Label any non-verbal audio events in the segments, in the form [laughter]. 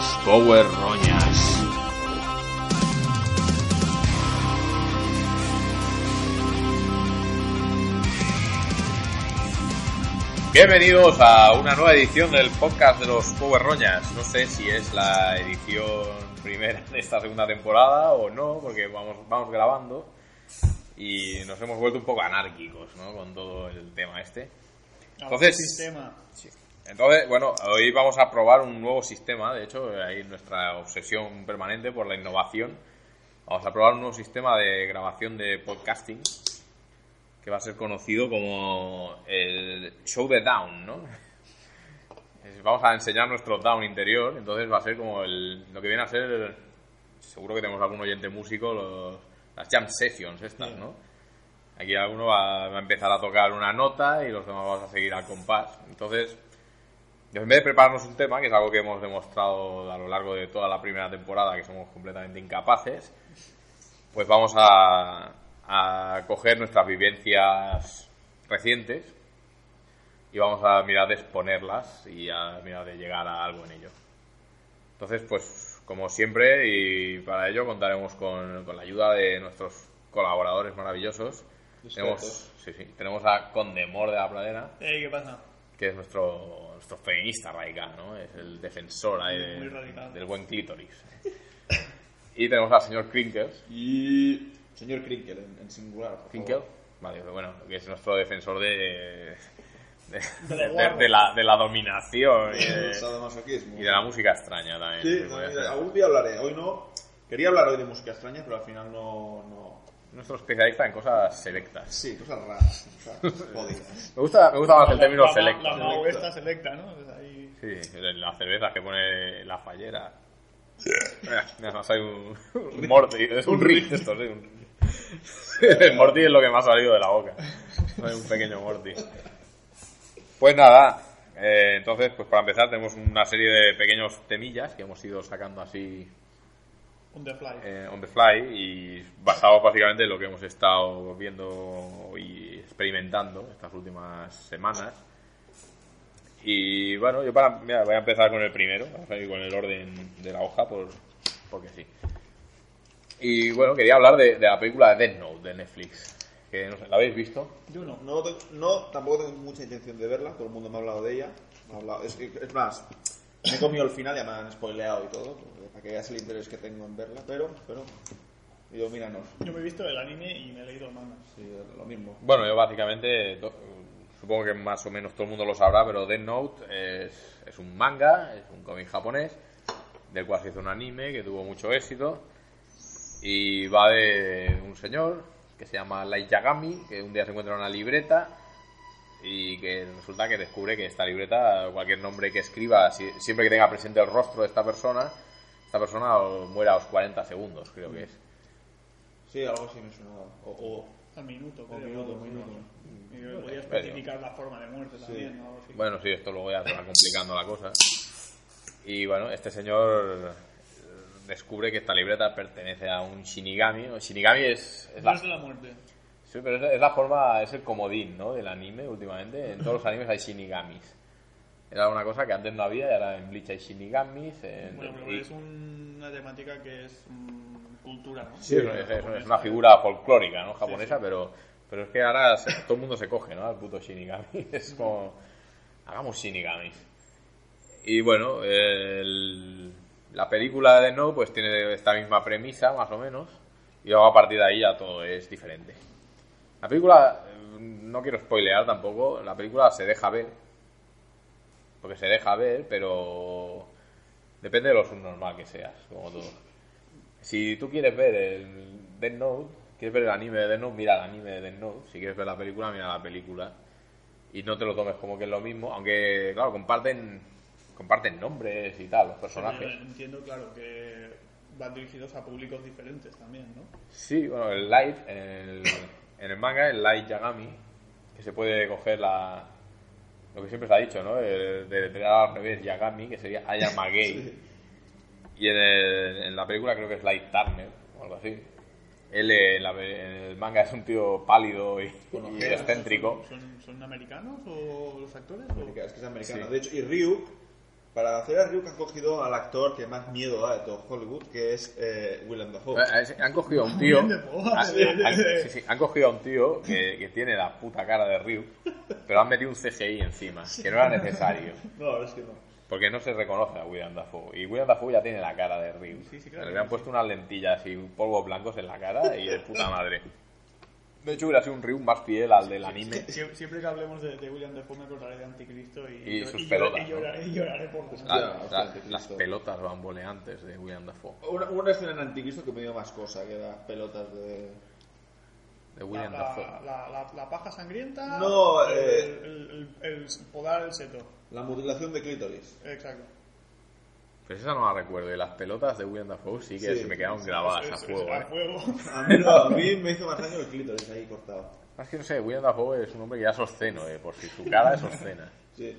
Los Power Roñas. Bienvenidos a una nueva edición del podcast de los Power Roñas. No sé si es la edición primera de esta segunda temporada o no, porque vamos, vamos grabando y nos hemos vuelto un poco anárquicos ¿no? con todo el tema este. Entonces, sistema. Entonces, bueno, hoy vamos a probar un nuevo sistema, de hecho, hay nuestra obsesión permanente por la innovación. Vamos a probar un nuevo sistema de grabación de podcasting que va a ser conocido como el show de down, ¿no? Vamos a enseñar nuestro down interior, entonces va a ser como el, lo que viene a ser, seguro que tenemos algún oyente músico, los- las jam sessions estas, ¿no? Aquí alguno va, va a empezar a tocar una nota y los demás vamos a seguir al compás. Entonces, en vez de prepararnos un tema, que es algo que hemos demostrado a lo largo de toda la primera temporada, que somos completamente incapaces, pues vamos a, a coger nuestras vivencias recientes y vamos a mirar de exponerlas y a mirar de llegar a algo en ello. Entonces, pues como siempre, y para ello contaremos con, con la ayuda de nuestros colaboradores maravillosos. Tenemos, sí, sí, tenemos a Condemor de la Pradera, ¿qué pasa? Que es nuestro, nuestro feminista radical, ¿no? Es el defensor ahí de- del buen clítoris. Y tenemos al señor Krinkers. Y señor Krinkel en, en singular. por ¿Krinkel? favor. Vale, pues bueno, que es nuestro defensor de, de, De de- la, de la dominación y y de la música extraña también. Sí, mira, hacer. algún día hablaré. Hoy no. Quería hablar hoy de música extraña, pero al final no. no... Nuestro especialista en cosas selectas. Sí, cosas raras. Cosas [laughs] jodidas. Me gusta, me gusta más el La- término la- selecto. La esta selecta, ¿no? Pues ahí... Sí, las cervezas que pone la fallera. Además hay un, un Morty, es un Rick esto, sí. un- [laughs] El Morty es lo que me ha salido de la boca. Hay un pequeño Morty. Pues nada, eh, entonces, pues para empezar tenemos una serie de pequeños temillas que hemos ido sacando así On the fly. eh, on the fly y basados básicamente en lo que hemos estado viendo y experimentando estas últimas semanas. Y bueno, yo para, mira, voy a empezar con el primero, vamos a ir con el orden de la hoja por, porque sí. Y bueno, quería hablar de, de la película de Death Note de Netflix. Que no sé, ¿La habéis visto? Yo no. No, tampoco tengo mucha intención de verla. Todo el mundo me ha hablado de ella. Me ha hablado- es, es más, me he comido el final, ya me han spoileado y todo. Para que veas el interés que tengo en verla. Pero, pero. Digo, míranos. Yo me he visto el anime y me he leído el manga. Sí, lo mismo. Bueno, yo básicamente, to- supongo que más o menos todo el mundo lo sabrá, pero Death Note es, es un manga, es un cómic japonés, del cual se hizo un anime que tuvo mucho éxito. Y va de un señor que se llama Light Yagami, que un día se encuentra una libreta y que resulta que descubre que esta libreta, cualquier nombre que escriba, si- siempre que tenga presente el rostro de esta persona, esta persona muere a los 40 segundos, creo que es. Sí, algo así me sonaba. O, o Al minuto, o creo. minuto, Sí. minuto. Podía especificar la forma de muerte también, ¿no? Algo así. Bueno, sí, esto luego ya se va complicando la cosa. Y bueno, este señor eh, descubre que esta libreta pertenece a un Shinigami. ¿no? Shinigami es, es la, de la muerte. Sí, pero es, es la forma, es el comodín ¿no? del anime últimamente. En todos los animes hay Shinigamis. Era una cosa que antes no había y ahora en Bleach hay Shinigamis. en- Bueno, pero y- es una temática que es mm, cultura, ¿no? Sí, es, es- es una figura folclórica, ¿no? Japonesa, Pero, pero es que ahora se- todo el mundo se coge, ¿no? Al puto Shinigami. [laughs] Es como... Hagamos Shinigamis. Y bueno, el- la película de No pues tiene esta misma premisa, más o menos. Y luego a partir de ahí ya todo es diferente. La película, eh, no quiero spoilear tampoco, la película se deja ver. Porque se deja ver, pero depende de lo subnormal que seas, como todo. Si tú quieres ver el Death Note, quieres ver el anime de Death Note, mira el anime de Death Note. Si quieres ver la película, mira la película. Y no te lo tomes como que es lo mismo, aunque, claro, comparten comparten nombres y tal, los personajes. Yo entiendo, claro, que van dirigidos a públicos diferentes también, ¿no? Sí, bueno, el Light, en el, en el manga, el Light Yagami, que se puede coger la. Lo que siempre se ha dicho, ¿no? De de al revés, Yagami, que sería Ayamagei. [laughs] Y en, el- en la película creo que es Light Turner, o algo así. Él en, la- en el manga es un tío pálido y, excéntrico. ¿Son, son americanos o los actores? o- Es que es americano. Sí. De hecho, y Ryuk, para hacer a Ryuk han cogido al actor que más miedo da de todo Hollywood, que es eh, Willem Dafoe. Eh, eh, Han cogido a un tío. [laughs] han, han- sí, sí, han cogido a un tío que, que tiene la puta cara de Ryu, pero han metido un CGI encima, que no era necesario. No, es que no. Porque no se reconoce a William Dafoe. Y William Dafoe ya tiene la cara de Ryu. Sí, sí, claro, Le habían sí. puesto unas lentillas y polvos blancos en la cara y de puta madre. De hecho, hubiera sido un Ryu más fiel al del anime. Sie- Siempre que hablemos de, de William Defoe me acordaré de Anticristo y, Y sus pelotas, y lloraré, y lloraré por la- bastante, las pelotas bamboleantes de William Dafoe. Una, una escena en Anticristo que me dio más cosa, que las pelotas de... De William la, Dafoe. la, la- la paja sangrienta. No, el, eh, el, el- el podar el seto. La mutilación de clítoris. Exacto. Pues esa no la recuerdo. Y las pelotas de William Dafoe sí que Sí, se me quedaron grabadas a fuego. a ¿eh? fuego. [laughs] A mí, no, a mí me hizo más daño el clítoris ahí cortado. Es que no sé, William Dafoe es un hombre que ya es obsceno, eh, por si su cara es obscena. Sí.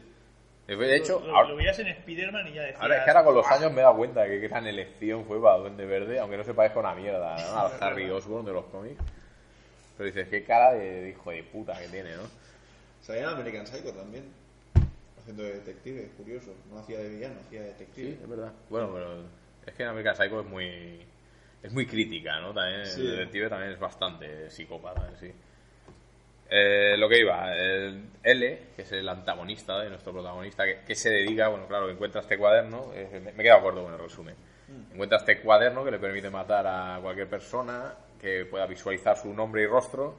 De hecho, lo, ahora, lo veías en Spider-Man y ya decías. ahora es que ahora con los años me he dado cuenta de que qué gran elección fue para Duende Verde, aunque no se parezca a una mierda, ¿no? Al Harry Osborn de los cómics. Pero dices, qué cara de, de hijo de puta que tiene, ¿no? Salía en American Psycho también. Haciendo de detective, curioso. No hacía de villano, hacía de detective. Sí, es verdad. Bueno, pero es que en American Psycho es muy es muy crítica, ¿no? También Sí. el detective también es bastante psicópata en sí. Eh, lo que iba, el L, que es el antagonista de nuestro protagonista, que, que se dedica, bueno, claro, que encuentra este cuaderno, eh, me, me he quedado corto con el resumen. Encuentra este cuaderno que le permite matar a cualquier persona, que pueda visualizar su nombre y rostro.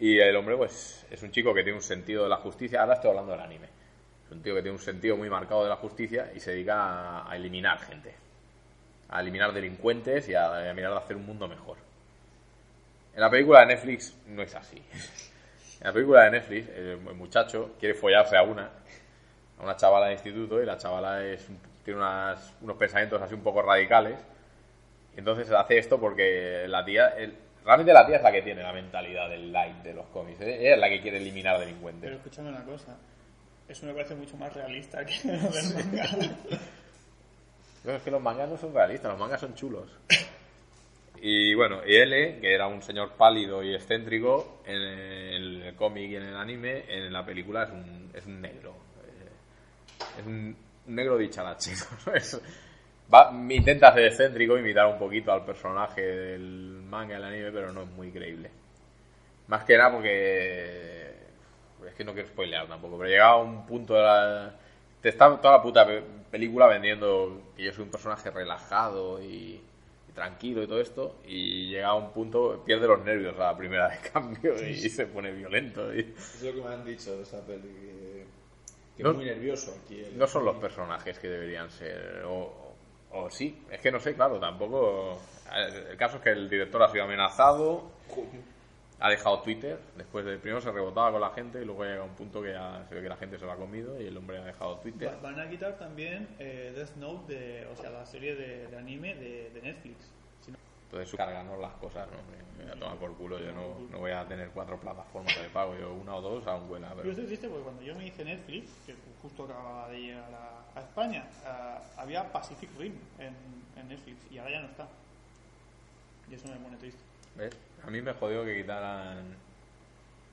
Y el hombre, pues, es un chico que tiene un sentido de la justicia. Ahora estoy hablando del anime. Es un tío que tiene un sentido muy marcado de la justicia y se dedica a, eliminar gente. A eliminar delincuentes y a, mirar de hacer un mundo mejor. En la película de Netflix no es así. [laughs] En la película de Netflix, el, muchacho quiere follarse a una, a una chavala de instituto, y la chavala es, tiene unas- unos pensamientos así un poco radicales. Y entonces hace esto porque la tía, el- realmente la tía es la que tiene la mentalidad del light de los cómics. ¿eh? Ella es la que quiere eliminar delincuentes. Pero escúchame una cosa. Eso me parece mucho más realista que [laughs] lo del manga. No, es que los mangas no son realistas, los mangas son chulos. Y bueno, y L, que era un señor pálido y excéntrico, en el cómic y en el anime, en la película es un, es un negro. Eh, Es un, negro dicharachero. ¿no? Es- va, intenta ser excéntrico, imitar un poquito al personaje del manga y el anime, pero no es muy creíble. Más que nada porque. Es que no quiero spoilear tampoco, pero llegaba a un punto de la. Te está toda la puta pe- película vendiendo que yo soy un personaje relajado y, y tranquilo y todo esto, y llega a un punto, pierde los nervios a la primera de [laughs] cambio y, se pone violento. y- Es lo que me han dicho de esta peli. Que, que No- es muy nervioso aquí. el- No son los personajes que deberían ser. O, o sí, es que no sé, claro, tampoco. El caso es que el director ha sido amenazado, ha dejado Twitter, después de primero se rebotaba con la gente y luego llega un punto que ya se ve que la gente se lo ha comido y el hombre ha dejado Twitter. Va- Van a quitar también eh, Death Note, de, o sea, la serie de, de anime de, de Netflix. Si no- Entonces cargan las cosas, ¿no? Me, voy a tomar por culo, yo no, no voy a tener cuatro plataformas de pago, yo una o dos aún buena, Yo pero... estoy triste porque cuando yo me hice Netflix, que justo acababa de llegar a, a España, había Pacific Rim en, en Netflix y ahora ya no está. Y eso me pone triste. ¿Ves? A mí me jodió que quitaran...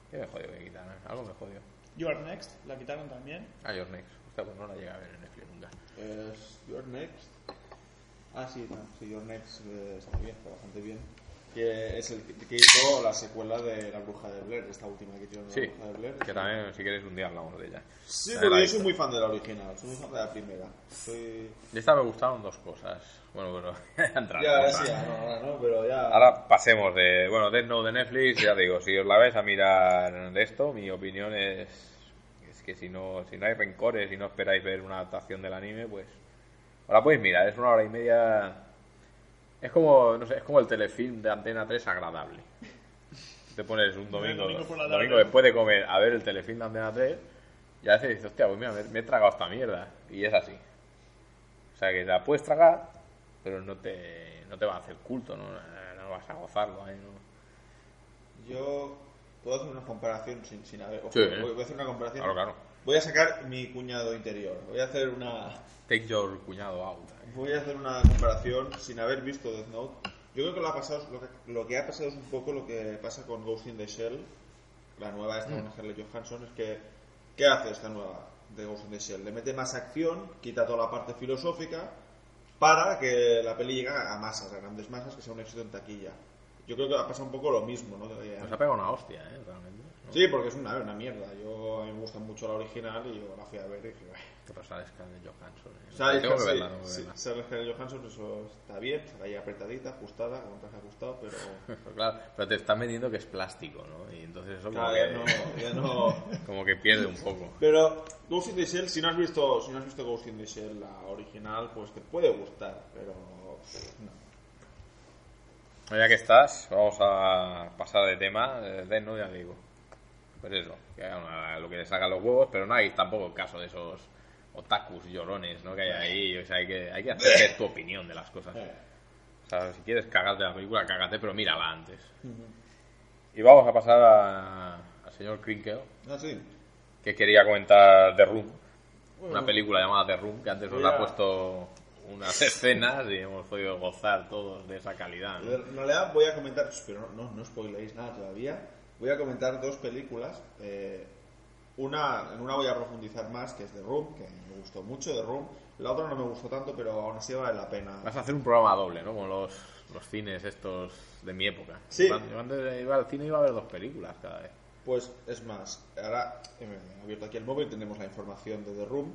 ¿Qué me jodió que quitaran? Algo me jodió. You Are Next, la quitaron también. Ah, Your Next. Hostia, pues no la llega a ver en Netflix nunca. Es Your Next. Ah, sí, no, sí, Your Next eh, está muy bien, está bastante bien. Que es el que, hizo la secuela de La Bruja de Blair, esta última que hicieron Sí, La Bruja de Blair. que también, si quieres, un día hablamos de ella. Sí, porque yo soy muy fan de la original, soy muy fan de la primera. Soy... De esta me gustaron dos cosas. Bueno, bueno, [laughs] ya entraremos. Ya, sí, ahora, ahora no, pero ya... Ahora pasemos de, bueno, Death Note de Netflix, ya digo, si os la vais a mirar de esto, mi opinión es, es que si no, si no hay rencores y no esperáis ver una adaptación del anime, pues la podéis mirar, es una hora y media Es como, no sé, es como el telefilm de Antena 3 agradable. Te pones un domingo, domingo por la domingo tarde. después de comer a ver el telefilm de Antena 3 y a veces dices, hostia, pues mira, me, me he tragado esta mierda. Y es así. O sea que la puedes tragar, pero no te, no te va a hacer culto, ¿no? No vas a gozarlo ahí, ¿no? Yo puedo hacer una comparación sin, sin haber. ojo, Sí. voy, voy a hacer una comparación. Claro, claro. Voy a sacar mi cuñado interior. Voy a hacer una. Take your cuñado out. Voy a hacer una comparación sin haber visto Death Note. Yo creo que lo, ha pasado, lo, que, lo que ha pasado es un poco lo que pasa con Ghost in the Shell, la nueva esta con Scarlett Johansson, es que ¿qué hace esta nueva de Ghost in the Shell? Le mete más acción, quita toda la parte filosófica para que la peli llegue a masas, a grandes masas, que sea un éxito en taquilla. Yo creo que ha pasado un poco lo mismo, ¿no? Nos ha pegado una hostia, ¿eh? Realmente. ¿No? Sí, porque es una, una mierda. Yo, a mí me gusta mucho la original y yo la fui a ver y dije, "Bah". Pero sale Scarlett Johansson. ¿eh? Tengo que sí, verla, que sí, Scarlett Johansson, eso está bien, sale ahí apretadita, ajustada, con un traje ajustado, pero... [laughs] Pero claro, pero te están vendiendo que es plástico, ¿no? Y entonces eso como, que, ya no, ya no... [laughs] como que pierde un poco. Pero Ghost in the Shell, si no has visto, si no has visto Ghost in the Shell, la original, pues te puede gustar, pero... no. Ya que estás, vamos a pasar de tema. eh, De no, ya digo. Pues eso, que hagan una- lo que les hagan los huevos, pero no hay tampoco el caso de esos otakus llorones, ¿no? Que hay ahí. O sea, hay que, hay que hacerte tu opinión de las cosas. O sea, si quieres cagarte la película, cágate, pero mírala antes. Y vamos a pasar a- al señor Krinkel, Ah, sí. que quería comentar The Room. Una película llamada The Room, que antes nos ha puesto unas escenas y hemos podido gozar todos de esa calidad. ¿no? En realidad voy a comentar, pero no, no, no spoiléis nada todavía. Voy a comentar dos películas. eh, una, en una voy a profundizar más, que es The Room, que me gustó mucho The Room. La otra no me gustó tanto, pero aún así vale la pena. Vas a hacer un programa doble, ¿no? Como los, los cines estos de mi época. Sí. Yo antes- iba al cine iba a ver dos películas cada vez. Pues es más, ahora eh, he abierto aquí el móvil, tenemos la información de The Room.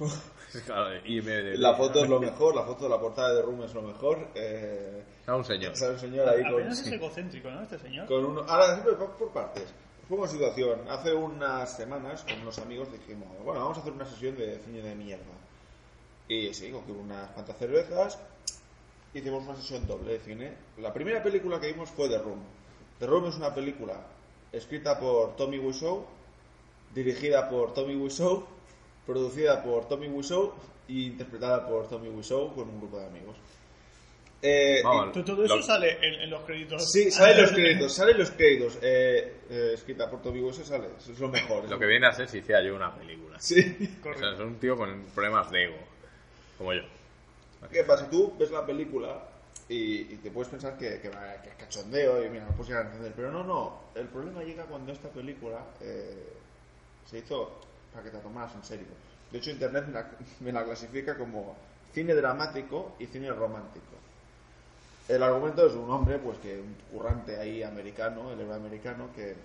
[laughs] Claro, y me- La foto es lo mejor, la foto de la portada de The Room es lo mejor. Eh, Era un señor. está el señor ahí con, Apenas es egocéntrico, ¿no? Este señor. con uno. Ahora, siempre por, partes. Pongo en situación. Hace unas semanas, con unos amigos, dijimos: Bueno, vamos a hacer una sesión de cine de mierda. Y sí, cogimos unas cuantas cervezas. Hicimos una sesión doble de cine. La primera película que vimos fue The Room. The Room es una película escrita por Tommy Wiseau, dirigida por Tommy Wiseau, producida por Tommy Wiseau e interpretada por Tommy Wiseau con un grupo de amigos. Eh, Vamos, Todo todo eso lo- sale en, en los créditos. Sí, salen los créditos, salen los créditos. Eh, eh, escrita por Tommy Wiseau sale, eso es lo mejor. Lo que viene a ser si hiciera yo una película. Sí. O sea, es un tío con problemas de ego. Como yo. ¿Qué pasa? Tú ves la película y, y te puedes pensar que, que, va- que es cachondeo y mira, no puedes llegar a entender. Pero no, no. El problema llega cuando esta película eh, se hizo para que te la tomaras en serio. De hecho, Internet me la, [laughs] me la clasifica como cine dramático y cine romántico. El argumento es un hombre, pues que un currante ahí americano, el héroe americano, que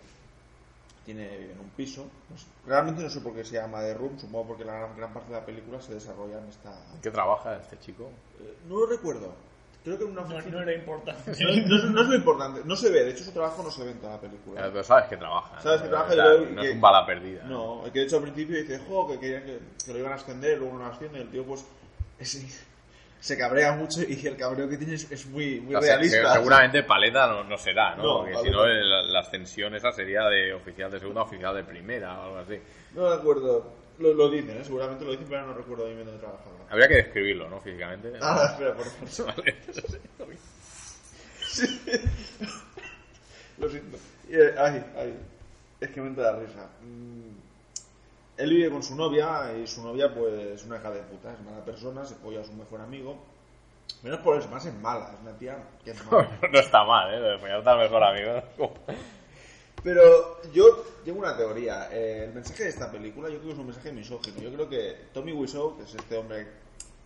tiene vive en un piso. Sé- realmente no sé por qué se llama The Room, supongo porque la gran, gran parte de la película se desarrolla en esta, ¿En qué trabaja este chico? eh, No lo recuerdo. Creo que en una No, oficina. no era importante. No, no es- no es lo importante. No se ve. De hecho, su trabajo no se ve en toda la película. Pero sabes que trabaja. Sabes ¿no? que trabaja y luego- No que- es un bala perdida. No, el que de hecho al principio dice, jo, que querían que, que lo iban a ascender, luego no lo ascienden. El tío, pues, es- se cabrea mucho y el cabreo que tiene es, es muy, muy O sea, se- realista. seguramente paleta no, no será, ¿no? No, Porque si no, la ascensión esa sería de oficial de segunda a oficial de primera o algo así. No me acuerdo. Lo, lo dicen, ¿eh? seguramente lo dicen, pero no recuerdo bien dónde trabajaba. Habría que describirlo, ¿no? Físicamente. Ah, espera, por favor. [laughs] Vale. Lo siento. Eh, ay, ay. Es que me entra la risa. Mm, Él vive con su novia y su novia, pues, es una hija de puta. Es mala persona, se folla a su mejor amigo. Menos por eso, más es mala. Es una tía que es mala. [laughs] no está mal, ¿eh? Ya está mejor amigo. Pero yo tengo una teoría. Eh, el mensaje de esta película yo creo que es un mensaje misógino. Yo creo que Tommy Wiseau, que es este hombre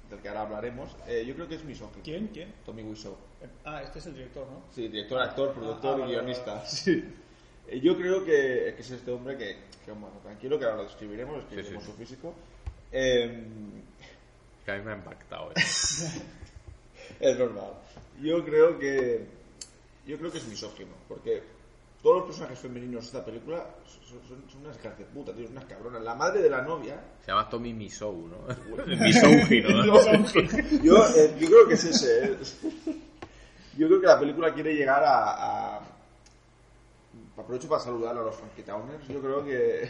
del que ahora hablaremos, eh, yo creo que es misógino. ¿Quién? ¿Quién? Tommy Wiseau. Ah, este es el director, ¿no? Sí, director, actor, productor Ah, y vale, guionista. vale, Sí. Eh, Yo creo que, que es este hombre que, que, bueno, tranquilo, que ahora lo describiremos, describiremos Sí, sí, su físico. Eh, [laughs] Que a mí me ha impactado, ¿eh? [laughs] es normal. Yo creo que yo creo que es misógino, porque todos los personajes femeninos de esta película son, son- son unas hijas de puta, tío, unas cabronas. La madre de la novia, Se llama Tommy Misou, ¿no? [laughs] Misógino, ¿no? [laughs] yo, eh, yo creo que es ese. eh. Yo creo que la película quiere llegar a. a- Aprovecho para saludar a los Funky Towners. Yo creo que,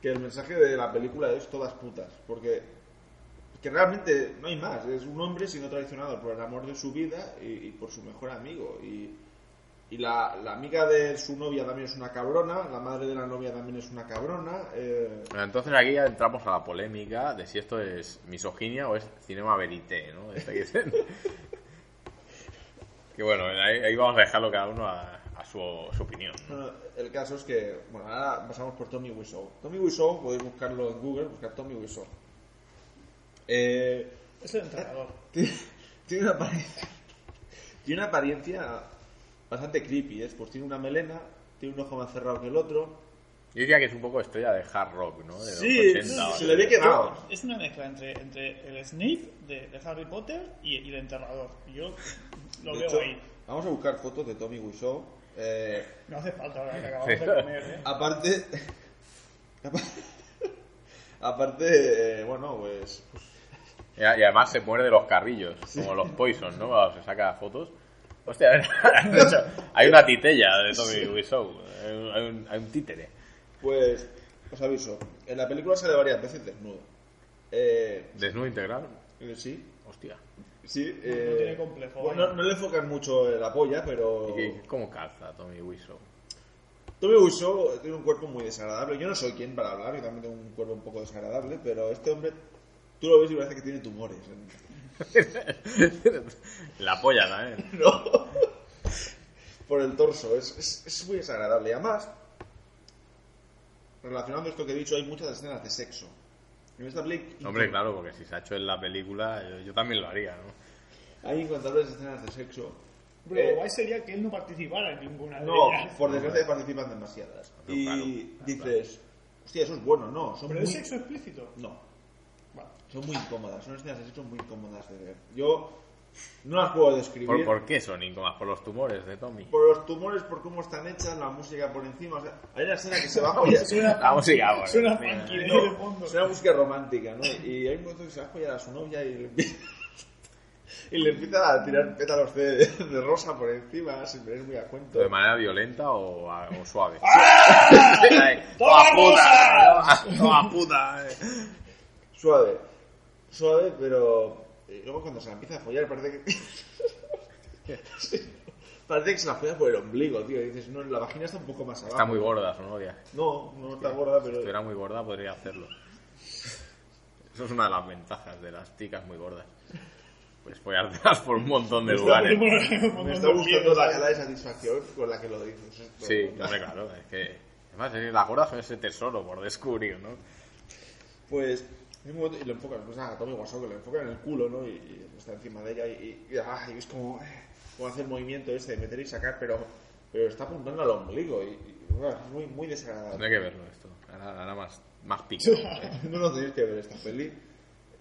que el mensaje de la película es todas putas. Porque que realmente no hay más. Es un hombre siendo traicionado por el amor de su vida y, y por su mejor amigo. Y, y la, la amiga de su novia también es una cabrona. La madre de la novia también es una cabrona. eh, Bueno, entonces aquí ya entramos a la polémica de si esto es misoginia o es cinema verité, ¿no? Este que dicen. [laughs] que bueno, ahí, ahí vamos a dejarlo cada uno a, a su, su opinión. ¿no? Bueno, el caso es que, bueno, ahora pasamos por Tommy Wiseau. Tommy Wiseau, podéis buscarlo en Google, buscar Tommy Wiseau. Eh, Es el entrenador. tiene, [laughs] tiene una apariencia, tiene una apariencia bastante creepy, ¿eh? Pues tiene una melena, tiene un ojo más cerrado que el otro. Yo diría que es un poco estrella de hard rock, ¿no? De Sí, 80, se le ve quemado. Es una mezcla entre, entre el Snape de, de Harry Potter y, y el enterrador. Yo lo De veo hecho, ahí. vamos a buscar fotos de Tommy Wiseau. Eh, No hace falta ahora [laughs] que acabamos Sí. de comer, ¿eh? aparte, [laughs] aparte, eh, bueno, pues Y, y además se muere de los carrillos, como los Poison, ¿no? Cuando se saca fotos. Hostia, [laughs] de hecho, hay una titella de Tommy Wiseau. Hay un, hay un- títere. Pues, os aviso, en la película sale varias veces desnudo. Eh, Desnudo integral. eh, sí, Hostia. sí. eh, tiene complejo, bueno, vaya. no, no le enfocan mucho la polla, pero... ¿Y qué- cómo calza Tommy Wiseau? Tommy Wiseau tiene un cuerpo muy desagradable. Yo no soy quien para hablar, yo también tengo un cuerpo un poco desagradable, pero este hombre, tú lo ves y parece que tiene tumores. [laughs] La polla también. [laughs] No. Por el torso, es, es, es muy desagradable. Y además, relacionando esto que he dicho, hay muchas escenas de sexo. En esta película Hombre, claro, porque si se ha hecho en la película, yo, yo también lo haría, ¿no? hay incontables escenas de sexo. Pero Eh, lo guay sería que él no participara en ninguna de No, ellas. por desgracia participan demasiadas. No, Y claro, dices, hostia, eso es bueno, no, son Pero muy... es sexo explícito. No, son muy incómodas, son escenas de sexo muy incómodas de ver. Yo no las puedo describir. ¿Por, por qué son incómodas? Por los tumores de Tommy. Por los tumores, por cómo están hechas, la música por encima. O sea, hay una escena que se va a suena, La música, bueno. suena de fondo. es una música romántica, ¿no? Y hay un momento que se va a follar a su novia y le empieza, [laughs] y le empieza a tirar pétalos de, de rosa por encima, sin venir muy a cuento. ¿De manera violenta o, a- o suave? [laughs] ¡Ah! ¡Toma puta! ¡Toma puta! eh. Suave. Suave, pero eh, luego cuando se la empieza a follar parece que... [laughs] parece que se la folla por el ombligo, tío. Y dices, no, la vagina está un poco más abajo. Está muy gorda su novia. No, no está gorda, Si pero... estuviera muy gorda podría hacerlo. Eso es una de las ventajas de las chicas muy gordas. Pues follártelas por un montón de lugares. Me está gustando la cara de satisfacción con la que lo dices. Esto- Sí, hombre, claro, es que... Además, las gordas son ese tesoro por descubrir, ¿no? Pues, y lo enfocan, pues a Tommy Wiseau, que lo enfocan en el culo, ¿no? Y, y está encima de ella y, y, ah, y es como, eh, como hace el movimiento ese de meter y sacar, pero, pero está apuntando al ombligo y, y, ah, es muy, muy desagradable. Tendré que verlo esto. Ahora, ahora más, más picado. [laughs] no lo tenéis que ver esta peli.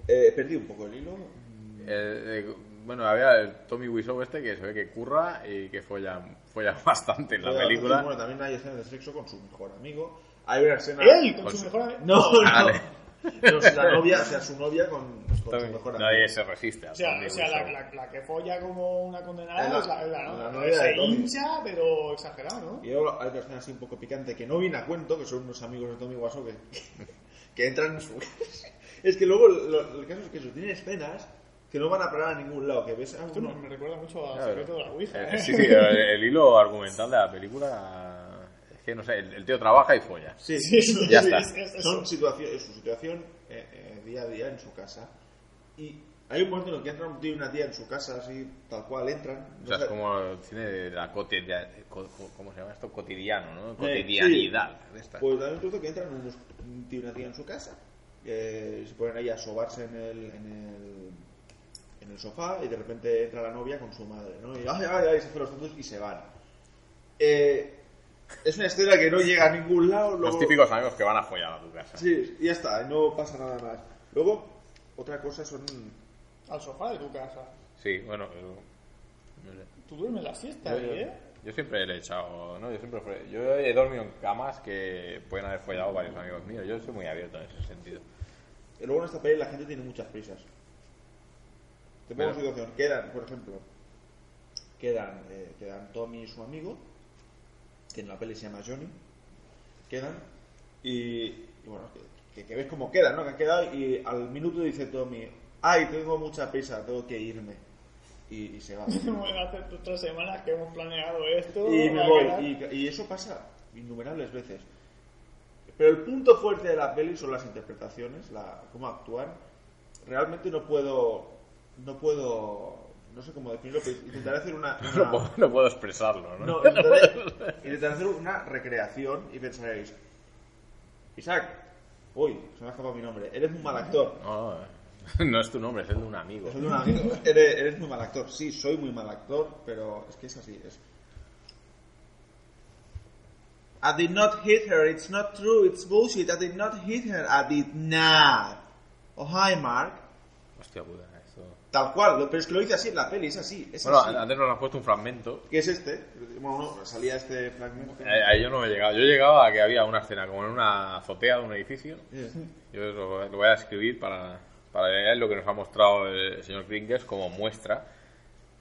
Eh, perdí un poco el hilo. Eh, eh, bueno, había el Tommy Wiseau este que se ve que curra y que folla, folla [laughs] bastante en la Bueno, película. Bueno, también hay escenas de sexo con su mejor amigo. Hay una escena... Él, con Con su mejor amigo. No, no. Vale. No, si la [laughs] novia, o sea, su novia con, con su mejor amigo. Nadie se resiste a O sea, o sea la, la, la que folla como una condenada Es la- es la, ¿no? la novia de Se Tommy. hincha, pero exagerado, ¿no? Y luego hay otra escena así un poco picante que no viene a cuento, que son unos amigos de Tommy Wiseau que, [laughs] que entran en su [laughs] Es que luego lo- el caso es que eso, tiene escenas que no van a parar a ningún lado, que ves a Esto uno... me, recuerda mucho al Claro. secreto de la Ouija. Eh, ¿eh? sí, sí, el, el hilo argumental de la película que no sé, el, el tío trabaja y folla. Sí, Sí, ya sí, está. es- es- es- son situaciones, su situación eh, eh, día a día en su casa. Y hay un momento en el que entra un tío y una tía en su casa, así, tal cual, entran. O sea, es como el cine de la cotidianidad, ¿cómo se llama esto? Cotidiano, ¿no? Eh, Cotidianidad. esta. Pues también trozo que entran unos, un tío y una tía en su casa, se ponen ahí a sobarse en el, en el, en el sofá y de repente entra la novia con su madre, ¿no? Y ay, ay, ay, se hacen los tontos y se van. Eh, es una escena que no llega a ningún lado. Los luego- típicos amigos que van a follar a tu casa. Sí, y ya está, no pasa nada más. Luego, otra cosa son... Al sofá de tu casa. Sí, bueno, yo, no sé. Tú duermes la siesta Yo, ahí, ¿eh? yo siempre le he echado, ¿no? Yo siempre fue- yo he dormido en camas que pueden haber follado varios amigos míos. Yo soy muy abierto en ese sentido. y Luego en esta peli la gente tiene muchas prisas. Te pongo Bueno. una situación. Quedan, por ejemplo, quedan, eh, quedan Tommy y su amigo, que en la peli se llama Johnny, quedan y, y bueno, que, que, que ves cómo quedan, ¿no? Que han quedado y al minuto dice Tommy, ay, tengo mucha prisa, tengo que irme. Y, y se va. [laughs] Voy a hacer tres semanas que hemos planeado esto. y me voy. Y, y eso pasa innumerables veces. Pero el punto fuerte de la peli son las interpretaciones, la, cómo actúan. Realmente no puedo, no puedo, no sé cómo definirlo, pero intentaré hacer [laughs] una, No, puedo, no puedo expresarlo, ¿no? no, [laughs] intentaré, intentaré hacer una recreación y pensaréis, Isaac, uy, se me ha escapado mi nombre, eres un mal actor. No, no, [laughs] no es tu nombre, es el de un amigo. Es el de un amigo. Eres, eres muy mal actor. Sí, soy muy mal actor, pero es que es así. Es... I did not hit her. It's not true. It's bullshit. I did not hit her. I did not. Oh, hi, Mark. Hostia puta. Tal cual. Pero es que lo dice así en la peli. Es así. Es Bueno, así. antes nos has puesto un fragmento. ¿Qué es este? Bueno, no, salía este fragmento. Ahí ahí yo no he llegado. Yo he llegado a que había una escena como en una azotea de un edificio. Yo lo, lo voy a escribir para, para leer lo que nos ha mostrado el señor Kringers como muestra.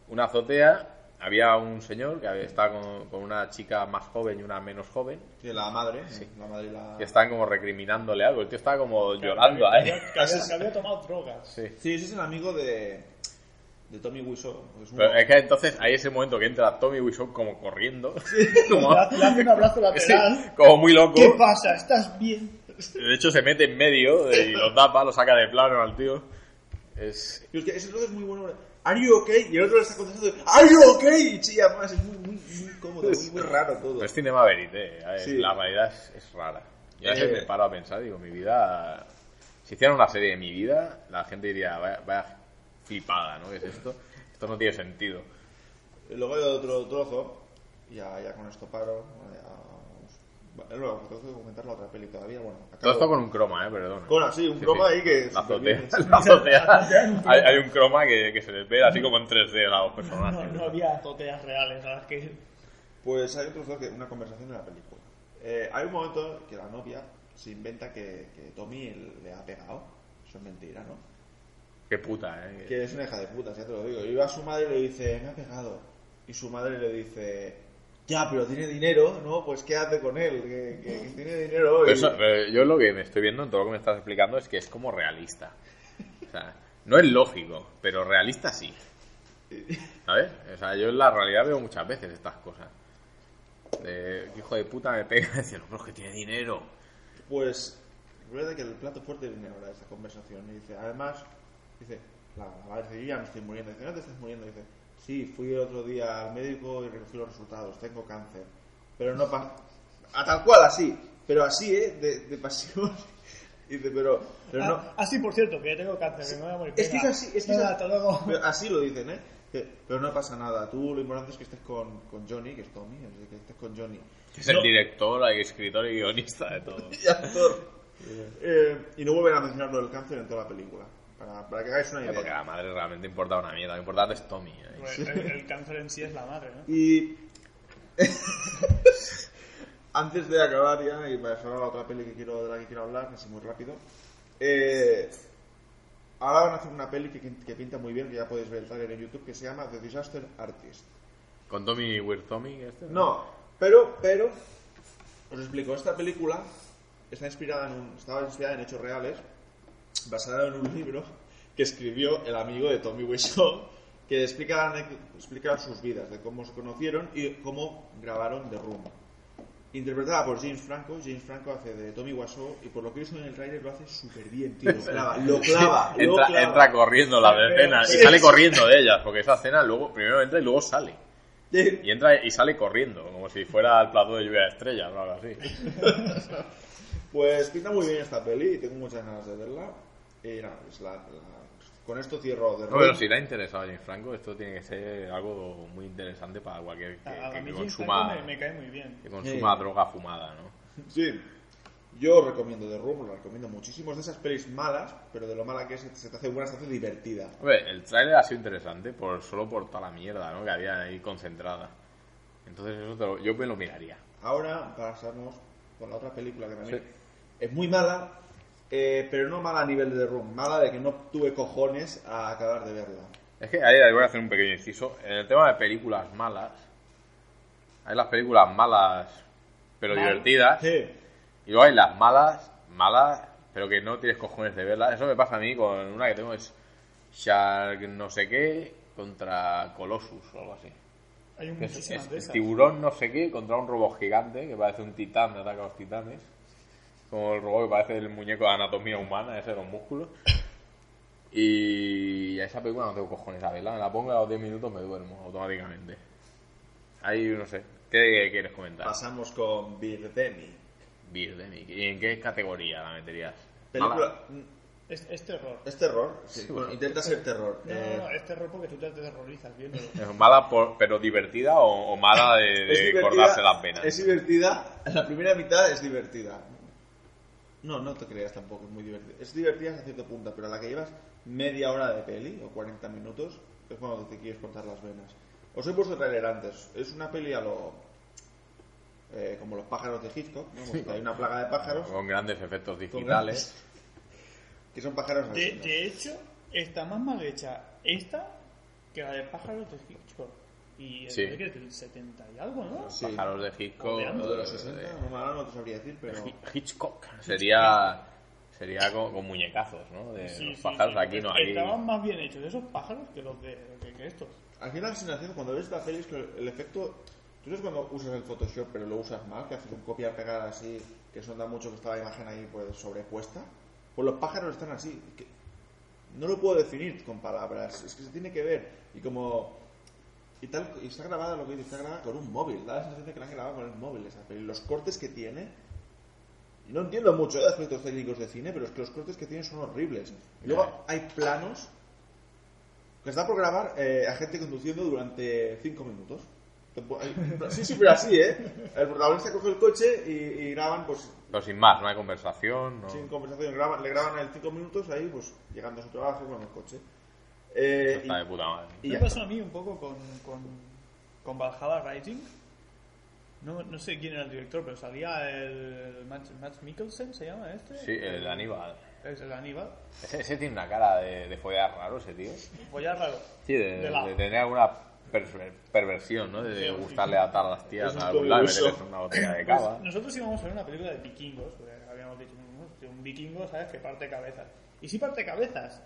Una azotea, había un señor que estaba con, con una chica más joven y una menos joven, Que la madre. La madre y la... que estaban como recriminándole algo. El tío estaba como que llorando ahí. Había, que había tomado drogas. Sí. Sí, ese es el amigo de, de Tommy Wiseau. Es un- Pero es que entonces hay ese momento que entra Tommy Wiseau como corriendo, [laughs] como, Le hace un abrazo sí, lateral. como muy loco. ¿Qué pasa? ¿Estás bien? De hecho se mete en medio y lo tapa, lo saca de plano al tío. Es, Pero es que ese es muy bueno. ¿Are you okay? Y el otro le está contestando, ¿Are you okay? Y chilla más. Es muy, muy, muy cómodo, muy, muy raro todo. es cinema verité, ver, Sí. la realidad es, es rara. Yo a veces Eh. me paro a pensar, digo, mi vida... Si hicieran una serie de mi vida, la gente diría, vaya, vaya flipada, ¿no? ¿Qué es esto? Esto no tiene sentido. Y luego hay otro trozo, ya, ya con esto paro. ya vamos. Vale, Luego, tengo que comentar la otra peli todavía. Bueno, acabo- Todo esto con un croma, ¿eh? Perdón. Con así, un croma ahí que La azotea. [laughs] La azotea. [laughs] hay, hay un croma que, que se les ve así como en 3D a los No, personajes. no había azoteas reales las que... Pues hay otro trozo que una conversación de la película. Eh, hay un momento que la novia se inventa que, que Tommy le ha pegado. Eso es mentira, ¿no? Qué puta, ¿eh? Que es una hija de puta, ya te lo digo. Y va a su madre y le dice, me ha pegado. Y su madre le dice, ya, pero tiene dinero, ¿no? Pues ¿qué hace con él? Que, que- que tiene dinero. Pero y- eso- pero yo lo que me estoy viendo en todo lo que me estás explicando es que es como realista. O sea, no es lógico, pero realista sí. ¿Sabes? O sea, yo en la realidad veo muchas veces estas cosas. De "¿Qué hijo de puta me pega y [laughs] dice, no, pero es que tiene dinero. Pues, recuerda que el plato fuerte viene ahora de esta conversación. Y dice, además, dice, la, la yo ya me estoy muriendo. Dice, no te estás muriendo. Dice, sí, fui el otro día al médico y recogí los resultados, tengo cáncer. Pero no pasa. A tal cual, así. Pero así, ¿eh? De, de pasión. [laughs] Dice, pero, pero no. Ah, ah, sí, por cierto, que tengo cáncer, que me voy a morir. Es que es así, es que venga, es- hasta luego. Pero así lo dicen, ¿eh? Que- pero no pasa nada. Tú lo importante es que estés con, con Johnny, que es Tommy, que estés con Johnny. Es el director, el escritor y guionista de todo. [laughs] Y actor. Eh, y no vuelven a mencionar lo del cáncer en toda la película. Para, para que hagáis una Porque idea. la madre realmente importa una mierda. Lo importante es Tommy. ¿eh? Pues el, el cáncer en sí es la madre, ¿no? Y. [laughs] Antes de acabar ya y para a la otra peli que quiero, de la que quiero hablar, así muy rápido. Eh, ahora van a hacer una peli que, que pinta muy bien, que ya podéis ver el trailer en YouTube, que se llama The Disaster Artist. Con Tommy Weird Tommy, este. No, pero, pero, os explico, esta película está inspirada en un, estaba inspirada en hechos reales, basada en un libro que escribió el amigo de Tommy Wiseau, que explica, explica sus vidas, de cómo se conocieron y cómo grabaron The Room. Interpretada por James Franco, James Franco hace de Tommy Wiseau y por lo que he visto en el trailer lo hace súper bien, tío. Lo clava, lo clava, lo Entra, clava. entra corriendo la escena y sale corriendo de ellas, porque esa escena luego primero entra y luego sale. Y entra y sale corriendo, como si fuera el plato de lluvia de estrellas o algo así. [laughs] Pues pinta muy bien esta peli y tengo muchas ganas de verla. Y nada, pues la- la- con esto cierro de No, pero si le ha interesado a James Franco, esto tiene que ser algo muy interesante para cualquier que, A, a que mí James consuma, me, me cae muy bien. que consuma droga fumada, ¿no? Sí, yo recomiendo The Room, la recomiendo muchísimo. Es de esas pelis malas, pero de lo mala que es, se te hace buena, se te hace divertida. Hombre, el tráiler ha sido interesante por solo por toda la mierda ¿no? que había ahí concentrada. Entonces eso te lo- yo me lo miraría. Ahora pasamos con la otra película que también Sí. es muy mala, eh, pero no mala a nivel de The Room, mala de que no tuve cojones a acabar de verla. Es que ahí voy a hacer un pequeño inciso. En el tema de películas malas, hay las películas malas pero Mal. divertidas. Sí. Y luego hay las malas, malas, pero que no tienes cojones de verlas. Eso me pasa a mí con una que tengo es Shark no sé qué contra Colossus o algo así. Hay es- es de esas. tiburón no sé qué contra un robot gigante que parece un titán de ataque a los titanes. Como el robot que parece el muñeco de anatomía humana, ese de los músculos. [laughs] Y a esa película no tengo cojones a verla. Me la pongo a los 10 minutos me duermo automáticamente. Ahí, no sé. ¿Qué quieres comentar? Pasamos con Birdemic. Birdemic. ¿Y en qué categoría la meterías? Película. Es, es terror. ¿Es terror? Sí, Sí, bueno, intenta ser terror. No, Eh, no, no, es terror porque tú te terrorizas viéndolo. ¿Es mala por- pero divertida o, o mala de, [laughs] de cortarse las venas? Es divertida. La primera mitad es divertida. No, no te creas tampoco, es muy divertida. Es divertida hasta cierto punto, pero a la que llevas media hora de peli o 40 minutos es cuando te quieres cortar las venas. Os he puesto trailer antes. Es una peli a lo. eh, como los pájaros de Hitchcock, ¿no? Hay una plaga de pájaros Con grandes efectos digitales. que son pájaros De, de hecho, está más mal hecha esta que la de pájaros de Hitchcock. Y Sí. es del 70 y algo, ¿no? Sí. Pájaros de Hitchcock. Lo de los eh, 60, no, ahora no te sabría decir, pero. Hitchcock. Sería, sería con, con muñecazos, ¿no? De Sí, los pájaros. sí. Aquí no, aquí. Estaban más bien hechos esos pájaros que los de que, que estos. Al final la sensación cuando ves la peli es que el efecto... Tú sabes cuando usas el Photoshop pero lo usas mal, que haces un copia-pegar así, que eso da mucho que está la imagen ahí pues sobrepuesta. Pues los pájaros están así. que no lo puedo definir con palabras, es que se tiene que ver. Y como... Y tal, y está grabada lo que dice, está grabada con un móvil. Da la sensación de que la han grabado con el móvil esa peli. Los cortes que tiene... No entiendo mucho de aspectos técnicos de cine, pero es que los cortes que tiene son horribles. Y luego hay planos que está por grabar eh, a gente conduciendo durante 5 minutos. [laughs] Sí, sí, pero así, ¿eh? El protagonista coge el coche y, y graban, pues, Pero sin más, no hay conversación. No... sin conversación, graban, le graban el 5 minutos ahí, pues, llegando a su trabajo con el coche. Eh, Está de puta madre. y, y Me ya pasó a mí un poco con, con, con Valhalla Rising. No, no sé quién era el director, pero salía el Matt, Matt Mikkelsen, ¿se llama este? Sí, el Aníbal. Es el Aníbal. Ese, ese tiene una cara de, de follar raro, ese tío. Pues ya raro. Sí, de, De de tener alguna perver- perversión, ¿no? De Sí, sí, gustarle atar a las tías a algún lado y meterles una botella de Pues cava. nosotros íbamos a ver una película de vikingos, habíamos dicho, "No, hostia, un vikingo, ¿sabes? Que parte cabezas. Y sí parte cabezas.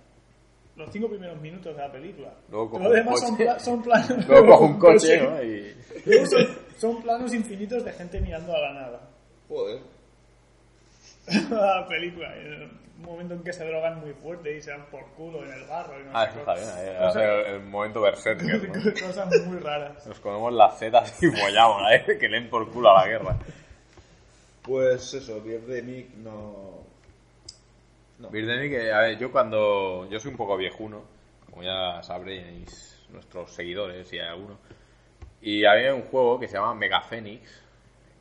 Los cinco primeros minutos de la película. Luego coge Lo un demás son, coche. pla- son planos. [laughs] Luego coge un coche. ¿no? Y... Luego son, son planos infinitos de gente mirando a la nada. Joder. [laughs] la película. En un momento en que se drogan muy fuerte y se dan por culo en el barro. Y no Ah, sé eso está bien. ahí Cosas- el, el momento berserker, [laughs] ¿no? Cosas muy raras. Nos comemos las setas y follamos, ¿eh? Que leen por culo a la guerra. Pues eso, Birdemic no... No. Birdemic, que, a ver, yo cuando... Yo soy un poco viejuno, como ya sabréis nuestros seguidores y hay alguno. Y había un juego que se llama Mega Phoenix,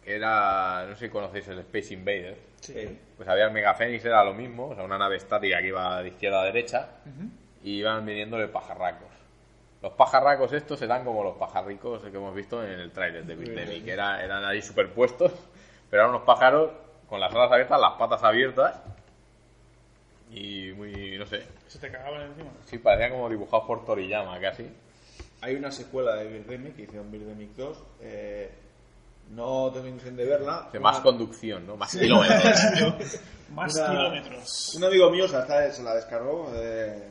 que era... No sé si conocéis el Space Invader. Sí. Pues había el Mega Phoenix, era lo mismo, o sea, una nave estática que iba de izquierda a derecha y iban viniéndole pajarracos. Los pajarracos estos eran como los pajarricos que hemos visto en el tráiler de Birdemic, que era, eran ahí superpuestos, pero eran unos pájaros con las alas abiertas, las patas abiertas y muy, no sé, Se te cagaban encima. sí, parecían como dibujados por Toriyama casi. Hay una secuela de Birdemic, que hicieron Birdemic 2. Eh, no tengo intención de verla. De Una- más conducción, ¿no? Más kilómetros. [laughs] Más Una- kilómetros. Un amigo mío se la, se la descargó. eh,